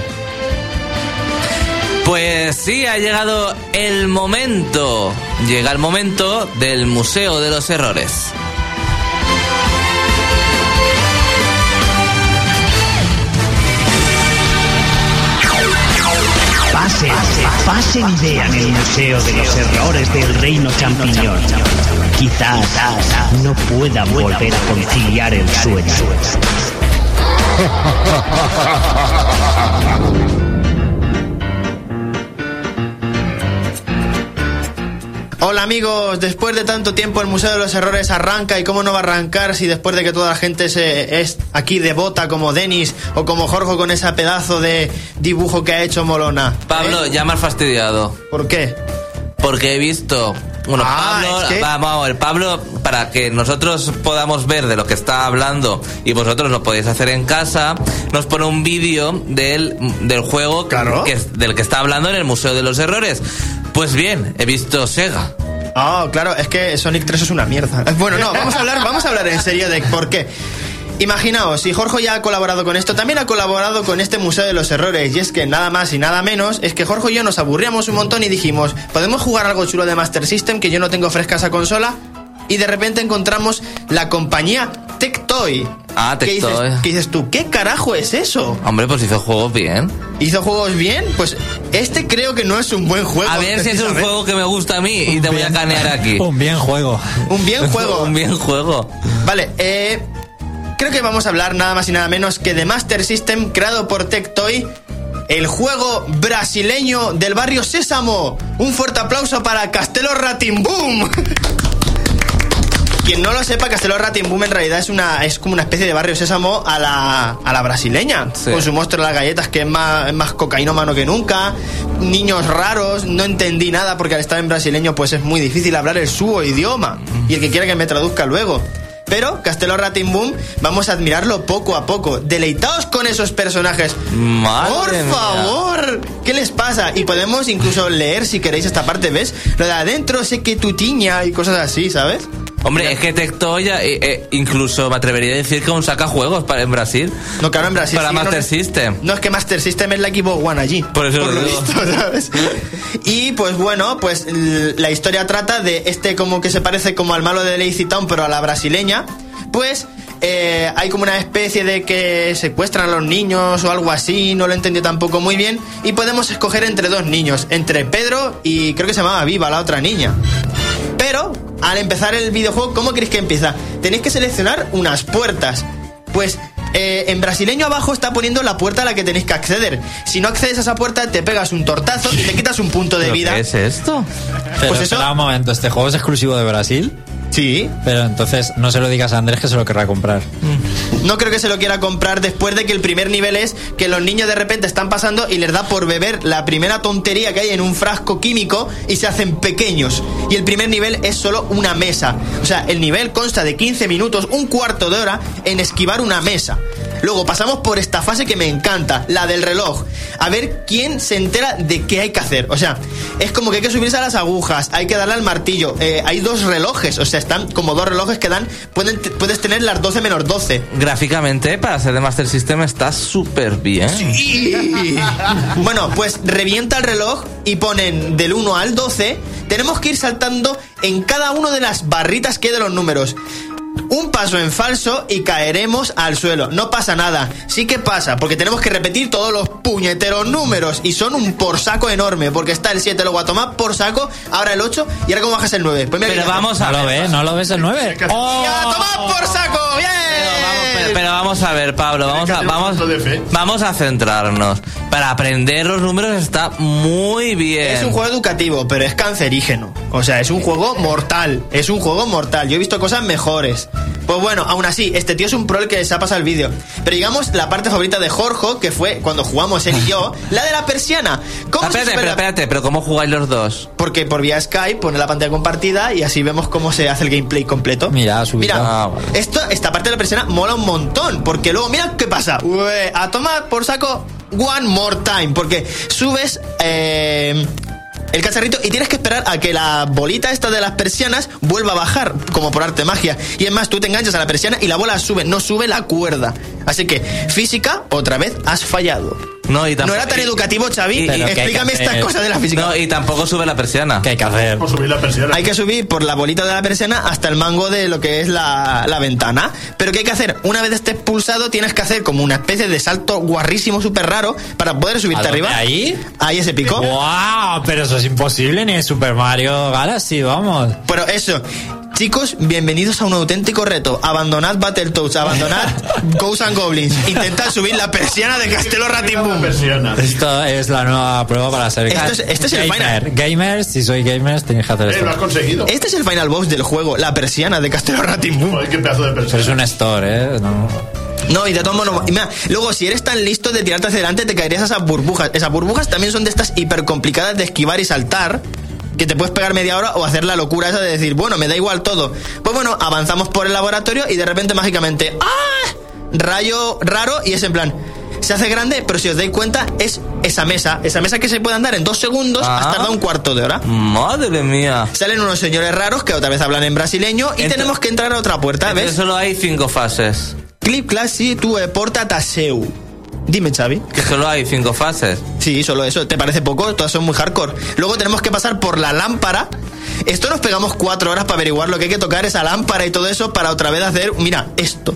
Pues sí, ha llegado el momento. Llega el momento del Museo de los Errores. Pasen, pasen y vean el Museo de los Errores del Reino Champiñón. Quizás no puedan volver a conciliar el sueño. Hola amigos, después de tanto tiempo el Museo de los Errores arranca y cómo no va a arrancar si después de que toda la gente se es aquí devota como Denis o como Jorge con ese pedazo de dibujo que ha hecho Molona. Pablo, ¿Eh? ya me has fastidiado. ¿Por qué? Porque he visto. Bueno, Ah, Pablo, es que- vamos Pablo, para que nosotros podamos ver de lo que está hablando y vosotros lo podéis hacer en casa, nos pone un vídeo del, del juego Claro. que del que está hablando en el Museo de los Errores. Pues bien, he visto Sega. Ah, claro, es que Sonic 3 es una mierda. Bueno, no, vamos a hablar, vamos a hablar en serio de por qué. Imaginaos, si Jorge ya ha colaborado con esto, también ha colaborado con este Museo de los Errores. Y es que nada más y nada menos, es que Jorge y yo nos aburríamos un montón y dijimos, ¿podemos jugar algo chulo de Master System que yo no tengo fresca esa consola? Y de repente encontramos la compañía Tectoy. Ah, ¿Qué Tectoy. ¿Qué dices tú? ¿Qué carajo es eso? Hombre, pues hizo juegos bien. ¿Hizo juegos bien? Pues este creo que no es un buen juego. A ver si es un juego que me gusta a mí y te voy a canear aquí. Un bien juego. Un bien juego. un bien juego. Vale, eh, creo que vamos a hablar nada más y nada menos que de Master System creado por Tectoy, el juego brasileño del barrio Sésamo. Un fuerte aplauso para Castelo Ratimbum. Quien no lo sepa, Castelo Ratimbum en realidad es una es como una especie de barrio Sésamo a la, a la brasileña. Sí. Con su monstruo de las galletas que es más, es más cocainómano que nunca. Niños raros, no entendí nada porque al estar en brasileño pues es muy difícil hablar el su idioma. Y el que quiera que me traduzca luego. Pero Castelo Ratimbum vamos a admirarlo poco a poco. Deleitaos con esos personajes. Madre Por mía. favor, ¿qué les pasa? Y podemos incluso leer si queréis esta parte, ¿ves? Lo de adentro sé que tu tiña y cosas así, ¿sabes? Hombre, es que Tectoy eh, eh, incluso me atrevería a decir que aún saca juegos para en Brasil. No, claro, en Brasil. Para sí, Master no- System. No es que Master System es la Xbox One allí. Por eso lo lo digo. visto, ¿sabes? Y pues bueno, pues la historia trata de este como que se parece como al malo de Lazy Town, pero a la brasileña. Pues eh, hay como una especie de que secuestran a los niños o algo así, no lo entendí tampoco muy bien. Y podemos escoger entre dos niños, entre Pedro y creo que se llamaba Viva, la otra niña. Pero al empezar el videojuego, ¿cómo creéis que empieza? Tenéis que seleccionar unas puertas. Pues eh, en brasileño abajo está poniendo la puerta a la que tenéis que acceder. Si no accedes a esa puerta, te pegas un tortazo y te quitas un punto de ¿Pero vida. ¿Qué es esto? Pero Pues eso- espera un momento, este juego es exclusivo de Brasil. Sí. Pero entonces no se lo digas a Andrés que se lo querrá comprar. No creo que se lo quiera comprar después de que el primer nivel es que los niños de repente están pasando y les da por beber la primera tontería que hay en un frasco químico y se hacen pequeños. Y el primer nivel es solo una mesa. O sea, el nivel consta de 15 minutos, un cuarto de hora en esquivar una mesa. Luego pasamos por esta fase que me encanta, la del reloj. A ver quién se entera de qué hay que hacer. O sea, es como que hay que subirse a las agujas, hay que darle al martillo. Eh, hay dos relojes, o sea, están como dos relojes que dan. Pueden, puedes tener las 12 menos 12. Gráficamente, para ser de Master System, está súper bien. Bueno, pues revienta el reloj y ponen del 1 al 12. Tenemos que ir saltando en cada una de las barritas que hay de los números. Un paso en falso y caeremos al suelo. No pasa nada. Sí que pasa, porque tenemos que repetir todos los puñeteros números. Y son un por saco enorme, porque está el 7, luego a tomar por saco, ahora el 8 y ahora cómo bajas el 9. Pues mira Pero vamos ¿No a lo ver. ves? ¿No lo ves el 9? ¡Oh! ¡Y a tomar por saco! ¡Bien! Pero vamos, pero- pero vamos a ver, Pablo, a, vamos a centrarnos. Para aprender los números está muy bien. Es un juego educativo, pero es cancerígeno. O sea, es un juego mortal. Es un juego mortal. Yo he visto cosas mejores. Pues bueno, aún así, este tío es un pro el que se ha pasado el vídeo. Pero digamos, la parte favorita de Jorge, que fue cuando jugamos él y yo, la de la persiana. ¿Cómo se espérate, pero espérate, pero ¿cómo jugáis los dos? Porque por vía Skype pone la pantalla compartida y así vemos cómo se hace el gameplay completo. Mira. Mira, Ah, esto, esta parte de la persiana mola un montón. Porque luego, mira qué pasa. A tomar por saco one more time. Porque subes eh, el cacharrito y tienes que esperar a que la bolita esta de las persianas vuelva a bajar, como por arte magia. Y es más, tú te enganchas a la persiana y la bola sube, no sube la cuerda. Así que, física, otra vez has fallado. No, y tampoco- era tan educativo, Xavi. y- Pero ¿qué hay que Explícame estas cosas de la física. No, y tampoco sube la persiana. ¿Qué hay que hacer? Por subir la persiana. Hay que subir por la bolita de la persiana hasta el mango de lo que es la, la ventana. Pero ¿qué hay que hacer? Una vez estés pulsado, tienes que hacer como una especie de salto guarrísimo, súper raro, para poder subirte ¿A dónde? arriba. ¿Ahí? Ahí ese pico. ¡Wow! Pero eso es imposible ni en Super Mario Galaxy, vamos. Pero eso. Chicos, bienvenidos a un auténtico reto. Abandonad Battletoads, abandonad Ghosts and Goblins. Intentad subir la persiana de Castelo Ratimbun. persiana. Esto es la nueva prueba para ser Esto es- este es el gamer. Gamers, si sois gamers, tenéis que hacer Eh, lo has esto. conseguido. Este es el final boss del juego, la persiana de Castelo Ratimbun. Joder, qué pedazo de Pero es persiana. un store, ¿eh? No. No, y de todos modos, y mira, luego si eres tan listo de tirarte hacia adelante, te caerías a esas burbujas. Esas burbujas también son de estas hiper complicadas de esquivar y saltar, que te puedes pegar media hora o hacer la locura esa de decir, bueno, me da igual todo. Pues bueno, avanzamos por el laboratorio y de repente mágicamente, ¡ah! Rayo raro y es en plan, se hace grande, pero si os dais cuenta, es esa mesa, esa mesa que se puede andar en dos segundos, Ah. has tardado un cuarto de hora. Madre mía. Salen unos señores raros que otra vez hablan en brasileño y Ent- tenemos que entrar a otra puerta, ¿ves? solo hay cinco fases. Clip classy tu e porta taseu. Dime, Xavi. Que solo hay cinco fases. Sí, solo eso. ¿Te parece poco? Todas son muy hardcore. Luego tenemos que pasar por la lámpara. Esto nos pegamos cuatro horas para averiguar lo que hay que tocar, esa lámpara y todo eso, para otra vez hacer, mira, esto.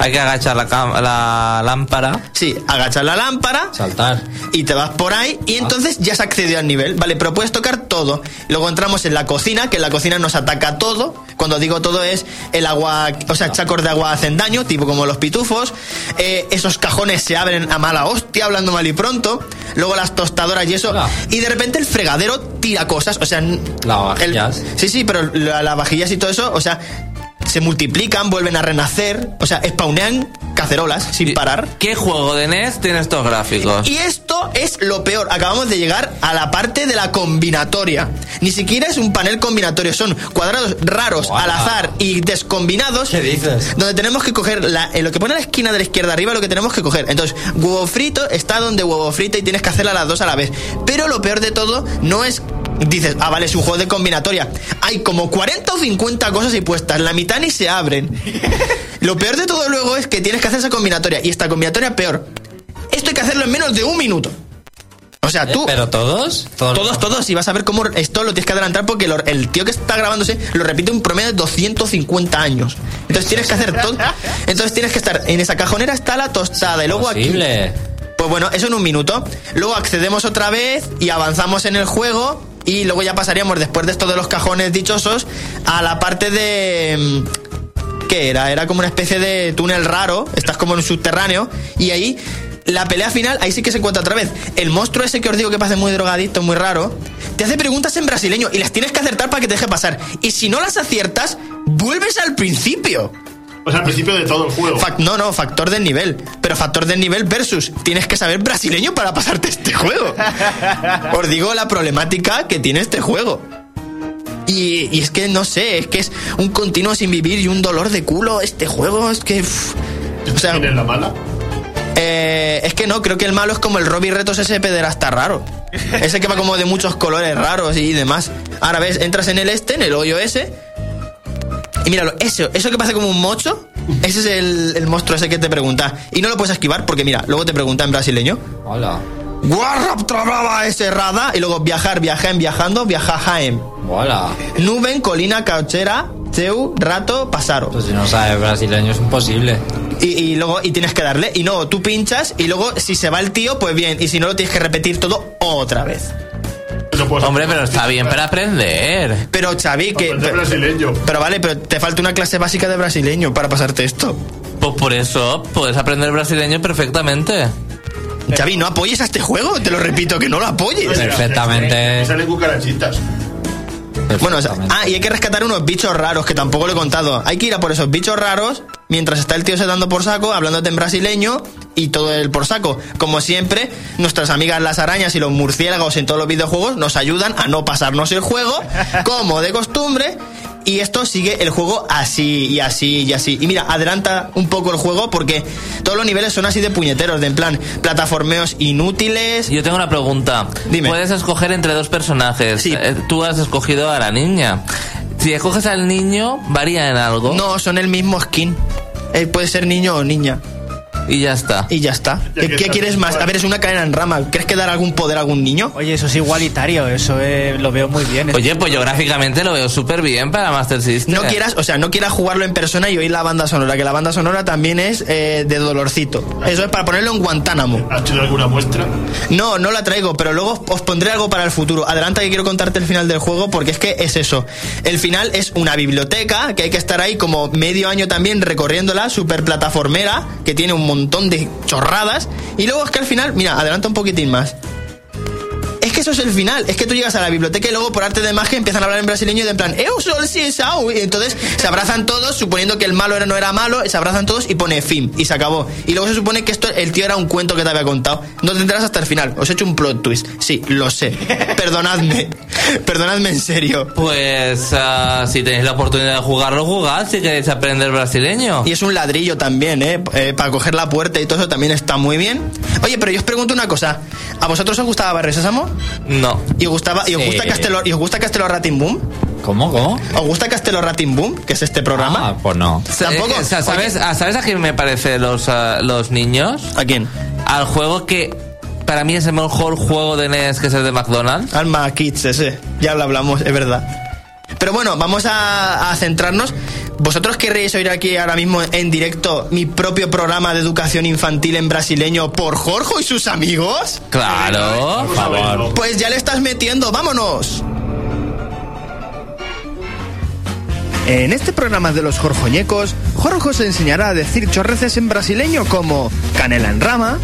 Hay que agachar la, la lámpara. Sí, agachar la lámpara Saltar. y te vas por ahí y entonces ya se accedió al nivel, ¿vale? Pero puedes tocar todo. Luego entramos en la cocina, que en la cocina nos ataca todo. Cuando digo todo es el agua, o sea, chacos de agua hacen daño, tipo como los pitufos. Eh, esos cajones se abren a mala hostia, hablando mal y pronto. Luego las tostadoras y eso. Hola. Y de repente el fregadero tira cosas, o sea... Lavavajillas. el- sí, sí, pero la- las vajillas y todo eso, o sea... Se multiplican, vuelven a renacer, o sea, spawnean cacerolas sin parar. ¿Qué juego de NES tiene estos gráficos? Y esto es lo peor. Acabamos de llegar a la parte de la combinatoria. Ni siquiera es un panel combinatorio, son cuadrados raros, al azar y descombinados. ¿Qué dices? Donde tenemos que coger la- en lo que pone la esquina de la izquierda arriba, lo que tenemos que coger. Entonces, huevo frito está donde huevo frito y tienes que hacerla las dos a la vez. Pero lo peor de todo no es. Dices, ah, vale, es un juego de combinatoria. Hay como 40 o 50 cosas ahí puestas, la mitad ni se abren. Lo peor de todo luego es que tienes que hacer esa combinatoria. Y esta combinatoria peor. Esto hay que hacerlo en menos de un minuto. O sea, tú. Eh, ¿Pero todos? Todos. Todos, todos, y vas a ver cómo esto lo tienes que adelantar porque lo- el tío que está grabándose lo repite un promedio de 250 años. Entonces tienes que hacer todo. Entonces tienes que estar en esa cajonera está la tostada y luego aquí. Posible. Pues bueno, eso en un minuto. Luego accedemos otra vez y avanzamos en el juego. Y luego ya pasaríamos, después de esto de los cajones dichosos, a la parte de. mm, ¿Qué era? Era como una especie de túnel raro. Estás como en un subterráneo. Y ahí, la pelea final, ahí sí que se encuentra otra vez. El monstruo ese que os digo que pasa muy drogadicto, muy raro, te hace preguntas en brasileño y las tienes que acertar para que te deje pasar. Y si no las aciertas, vuelves al principio. O sea, al principio de todo el juego. No, no, factor del nivel. Pero factor del nivel versus tienes que saber brasileño para pasarte este juego. Os digo la problemática que tiene este juego. Y, y es que no sé, es que es un continuo sin vivir y un dolor de culo este juego. Es que. uf. o sea, ¿Quién es la mala? eh, es que no, creo que el malo es como el Robbie Retos ese pederasta raro. Ese que va como de muchos colores raros y demás. Ahora ves, entras en el este, en el hoyo ese. Y míralo, eso, eso que pasa como un mocho, ese es el, el monstruo ese que te pregunta. Y no lo puedes esquivar porque mira, luego te pregunta en brasileño. Hola. Guarrap trababa ese rada. Y luego viajar, viajen, viajando, viaja jaem. Hola. Nuben, colina, cauchera, teu, rato, pasaro. Pues si no sabes brasileño es imposible. Y, y luego, y tienes que darle. Y no, tú pinchas y luego si se va el tío, pues bien. Y si no, lo tienes que repetir todo otra vez. No puedo Hombre, pero está bien para aprender. Pero Xavi, que... Aprender brasileño. Pero vale, pero te falta una clase básica de brasileño para pasarte esto. Pues por eso puedes aprender brasileño perfectamente. Xavi, no apoyes a este juego, te lo repito, que no lo apoyes. Perfectamente. Salen cucarachitas. Bueno, o sea, ah, y hay que rescatar unos bichos raros, que tampoco lo he contado. Hay que ir a por esos bichos raros, mientras está el tío se dando por saco, hablándote en brasileño, y todo el por saco. Como siempre, nuestras amigas las arañas y los murciélagos en todos los videojuegos nos ayudan a no pasarnos el juego, como de costumbre. Y esto sigue el juego así y así y así. Y mira, adelanta un poco el juego porque todos los niveles son así de puñeteros, de en plan plataformeos inútiles. Yo tengo una pregunta. Dime. Puedes escoger entre dos personajes. Sí. Eh, Tú has escogido a la niña. Si escoges al niño, varía en algo. No, son el mismo skin. Eh, puede ser niño o niña. Y ya está. Y ya está. Ya ¿Qué, quieres más? A ver, es una cadena en rama. ¿Crees que dar algún poder a algún niño? Oye, eso es igualitario, eso eh, lo veo muy bien. Oye, pues yo gráficamente lo veo súper bien para Master System. No quieras, o sea, no quieras jugarlo en persona y oír la banda sonora, que la banda sonora también es eh, de dolorcito. Eso es para ponerlo en Guantánamo. ¿Has hecho alguna muestra? No, no la traigo, pero luego os pondré algo para el futuro. Adelanta que quiero contarte el final del juego porque es que es eso. El final es una biblioteca que hay que estar ahí como medio año también recorriéndola, super plataformera, que tiene un montón de chorradas. Y luego es que al final, mira, adelanta un poquitín más. Es que eso es el final. Es que tú llegas a la biblioteca y luego por arte de magia empiezan a hablar en brasileño y de en plan, Eu sol si sau. Y entonces se abrazan todos, suponiendo que el malo era, no era malo, se abrazan todos y pone fin. Y se acabó. Y luego se supone que esto, el tío era un cuento que te había contado. No te enteras hasta el final. Os he hecho un plot twist. Sí, lo sé. Perdonadme. Perdonadme en serio. Pues ah, si tenéis la oportunidad de jugarlo, jugad si queréis aprender brasileño. Y es un ladrillo también, ¿eh? Eh, Para coger la puerta y todo eso también está muy bien. Oye, pero yo os pregunto una cosa. ¿A vosotros os gustaba Barrio Sésamo? No. ¿Y os, gustaba, y os gusta Castelo, y os gusta Castelo Boom? ¿Cómo? ¿Cómo? ¿Os gusta Castelo Ratin Boom? Que es este programa. Ah, pues no. Tampoco. Eh, o sea, ¿sabes, ¿Sabes a quién me parece los, ah, los niños? ¿A quién? Al juego que para mí es el mejor juego de NES que es el de McDonald's. Alma Kids, ese. Ya lo hablamos, es verdad. Pero bueno, vamos a, a centrarnos. ¿Vosotros querréis oír aquí ahora mismo en directo mi propio programa de educación infantil en brasileño por Jorge y sus amigos? Claro. Vamos a verlo. Pues ya le estás metiendo, vámonos. En este programa de los Jorjoñecos, Jorge os enseñará a decir chorreces en brasileño como canela en rama,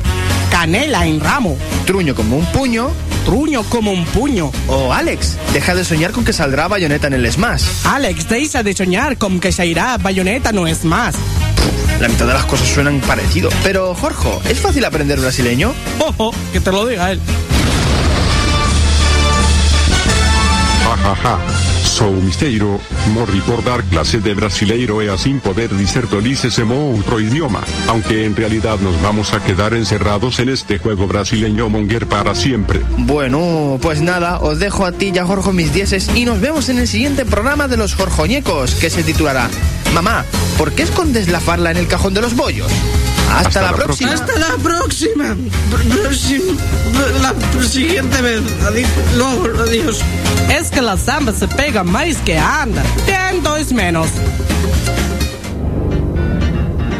Canela en ramo, truño como un puño, truño como un puño. o Alex, deja de soñar con que saldrá bayoneta en el Smash. Alex, deja de soñar con que se irá bayoneta no es más. La mitad de las cosas suenan parecido. Pero, Jorge, ¿es fácil aprender brasileño? Ojo, que te lo diga él. Jajaja. Sou misteiro, morri por dar clase de brasileiro e así poder dizer tolísimo otro idioma. Aunque en realidad nos vamos a quedar encerrados en este juego brasileño monger para siempre. Bueno, pues nada, os dejo a ti y a Jorge mis dieces y nos vemos en el siguiente programa de los Jorjoñecos, que se titulará Mamá, ¿por qué escondes la farla en el cajón de los bollos? Hasta, Hasta la, la próxima. Hasta la próxima. La siguiente vez. Luego, adiós. Es que la samba se pega más que anda. Tiento es menos.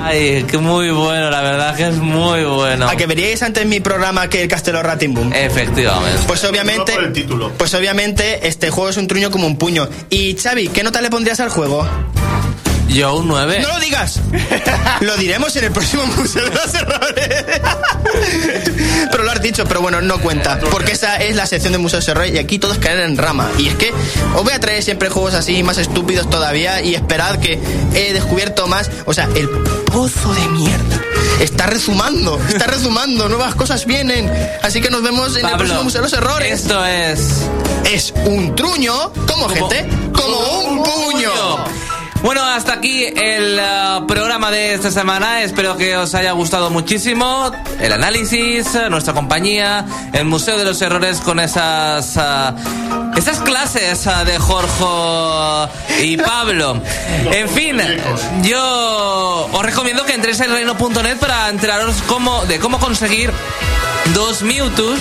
Ay, que muy bueno, la verdad que es muy bueno. ¿A que veríais antes mi programa que el Castelo Ratimboom? Efectivamente. Pues obviamente, No por el título. pues obviamente este juego es un truño como un puño. Y Xavi, ¿qué nota le pondrías al juego? Yo un 9. No lo digas. lo diremos en el próximo Museo de los Errores. pero lo has dicho, pero bueno, no cuenta. Porque esa es la sección de Museos de Errores y aquí todos caen en rama. Y es que os voy a traer siempre juegos así, más estúpidos todavía. Y esperad que he descubierto más. O sea, el pozo de mierda. Está rezumando, está rezumando, nuevas cosas vienen. Así que nos vemos en el próximo Museo de los Errores. Esto es. Es un truño, como, gente, como un puño. Bueno, hasta aquí el uh, programa de esta semana. Espero que os haya gustado muchísimo el análisis, uh, nuestra compañía, el Museo de los Errores con esas uh, esas clases uh, de Jorge y Pablo. En fin, yo os recomiendo que entréis en reino.net para enteraros cómo, de cómo conseguir dos Mewtwo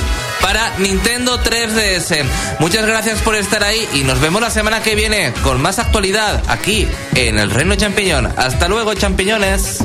para Nintendo 3DS. Muchas gracias por estar ahí y nos vemos la semana que viene con más actualidad aquí en el Reino Champiñón. Hasta luego, champiñones.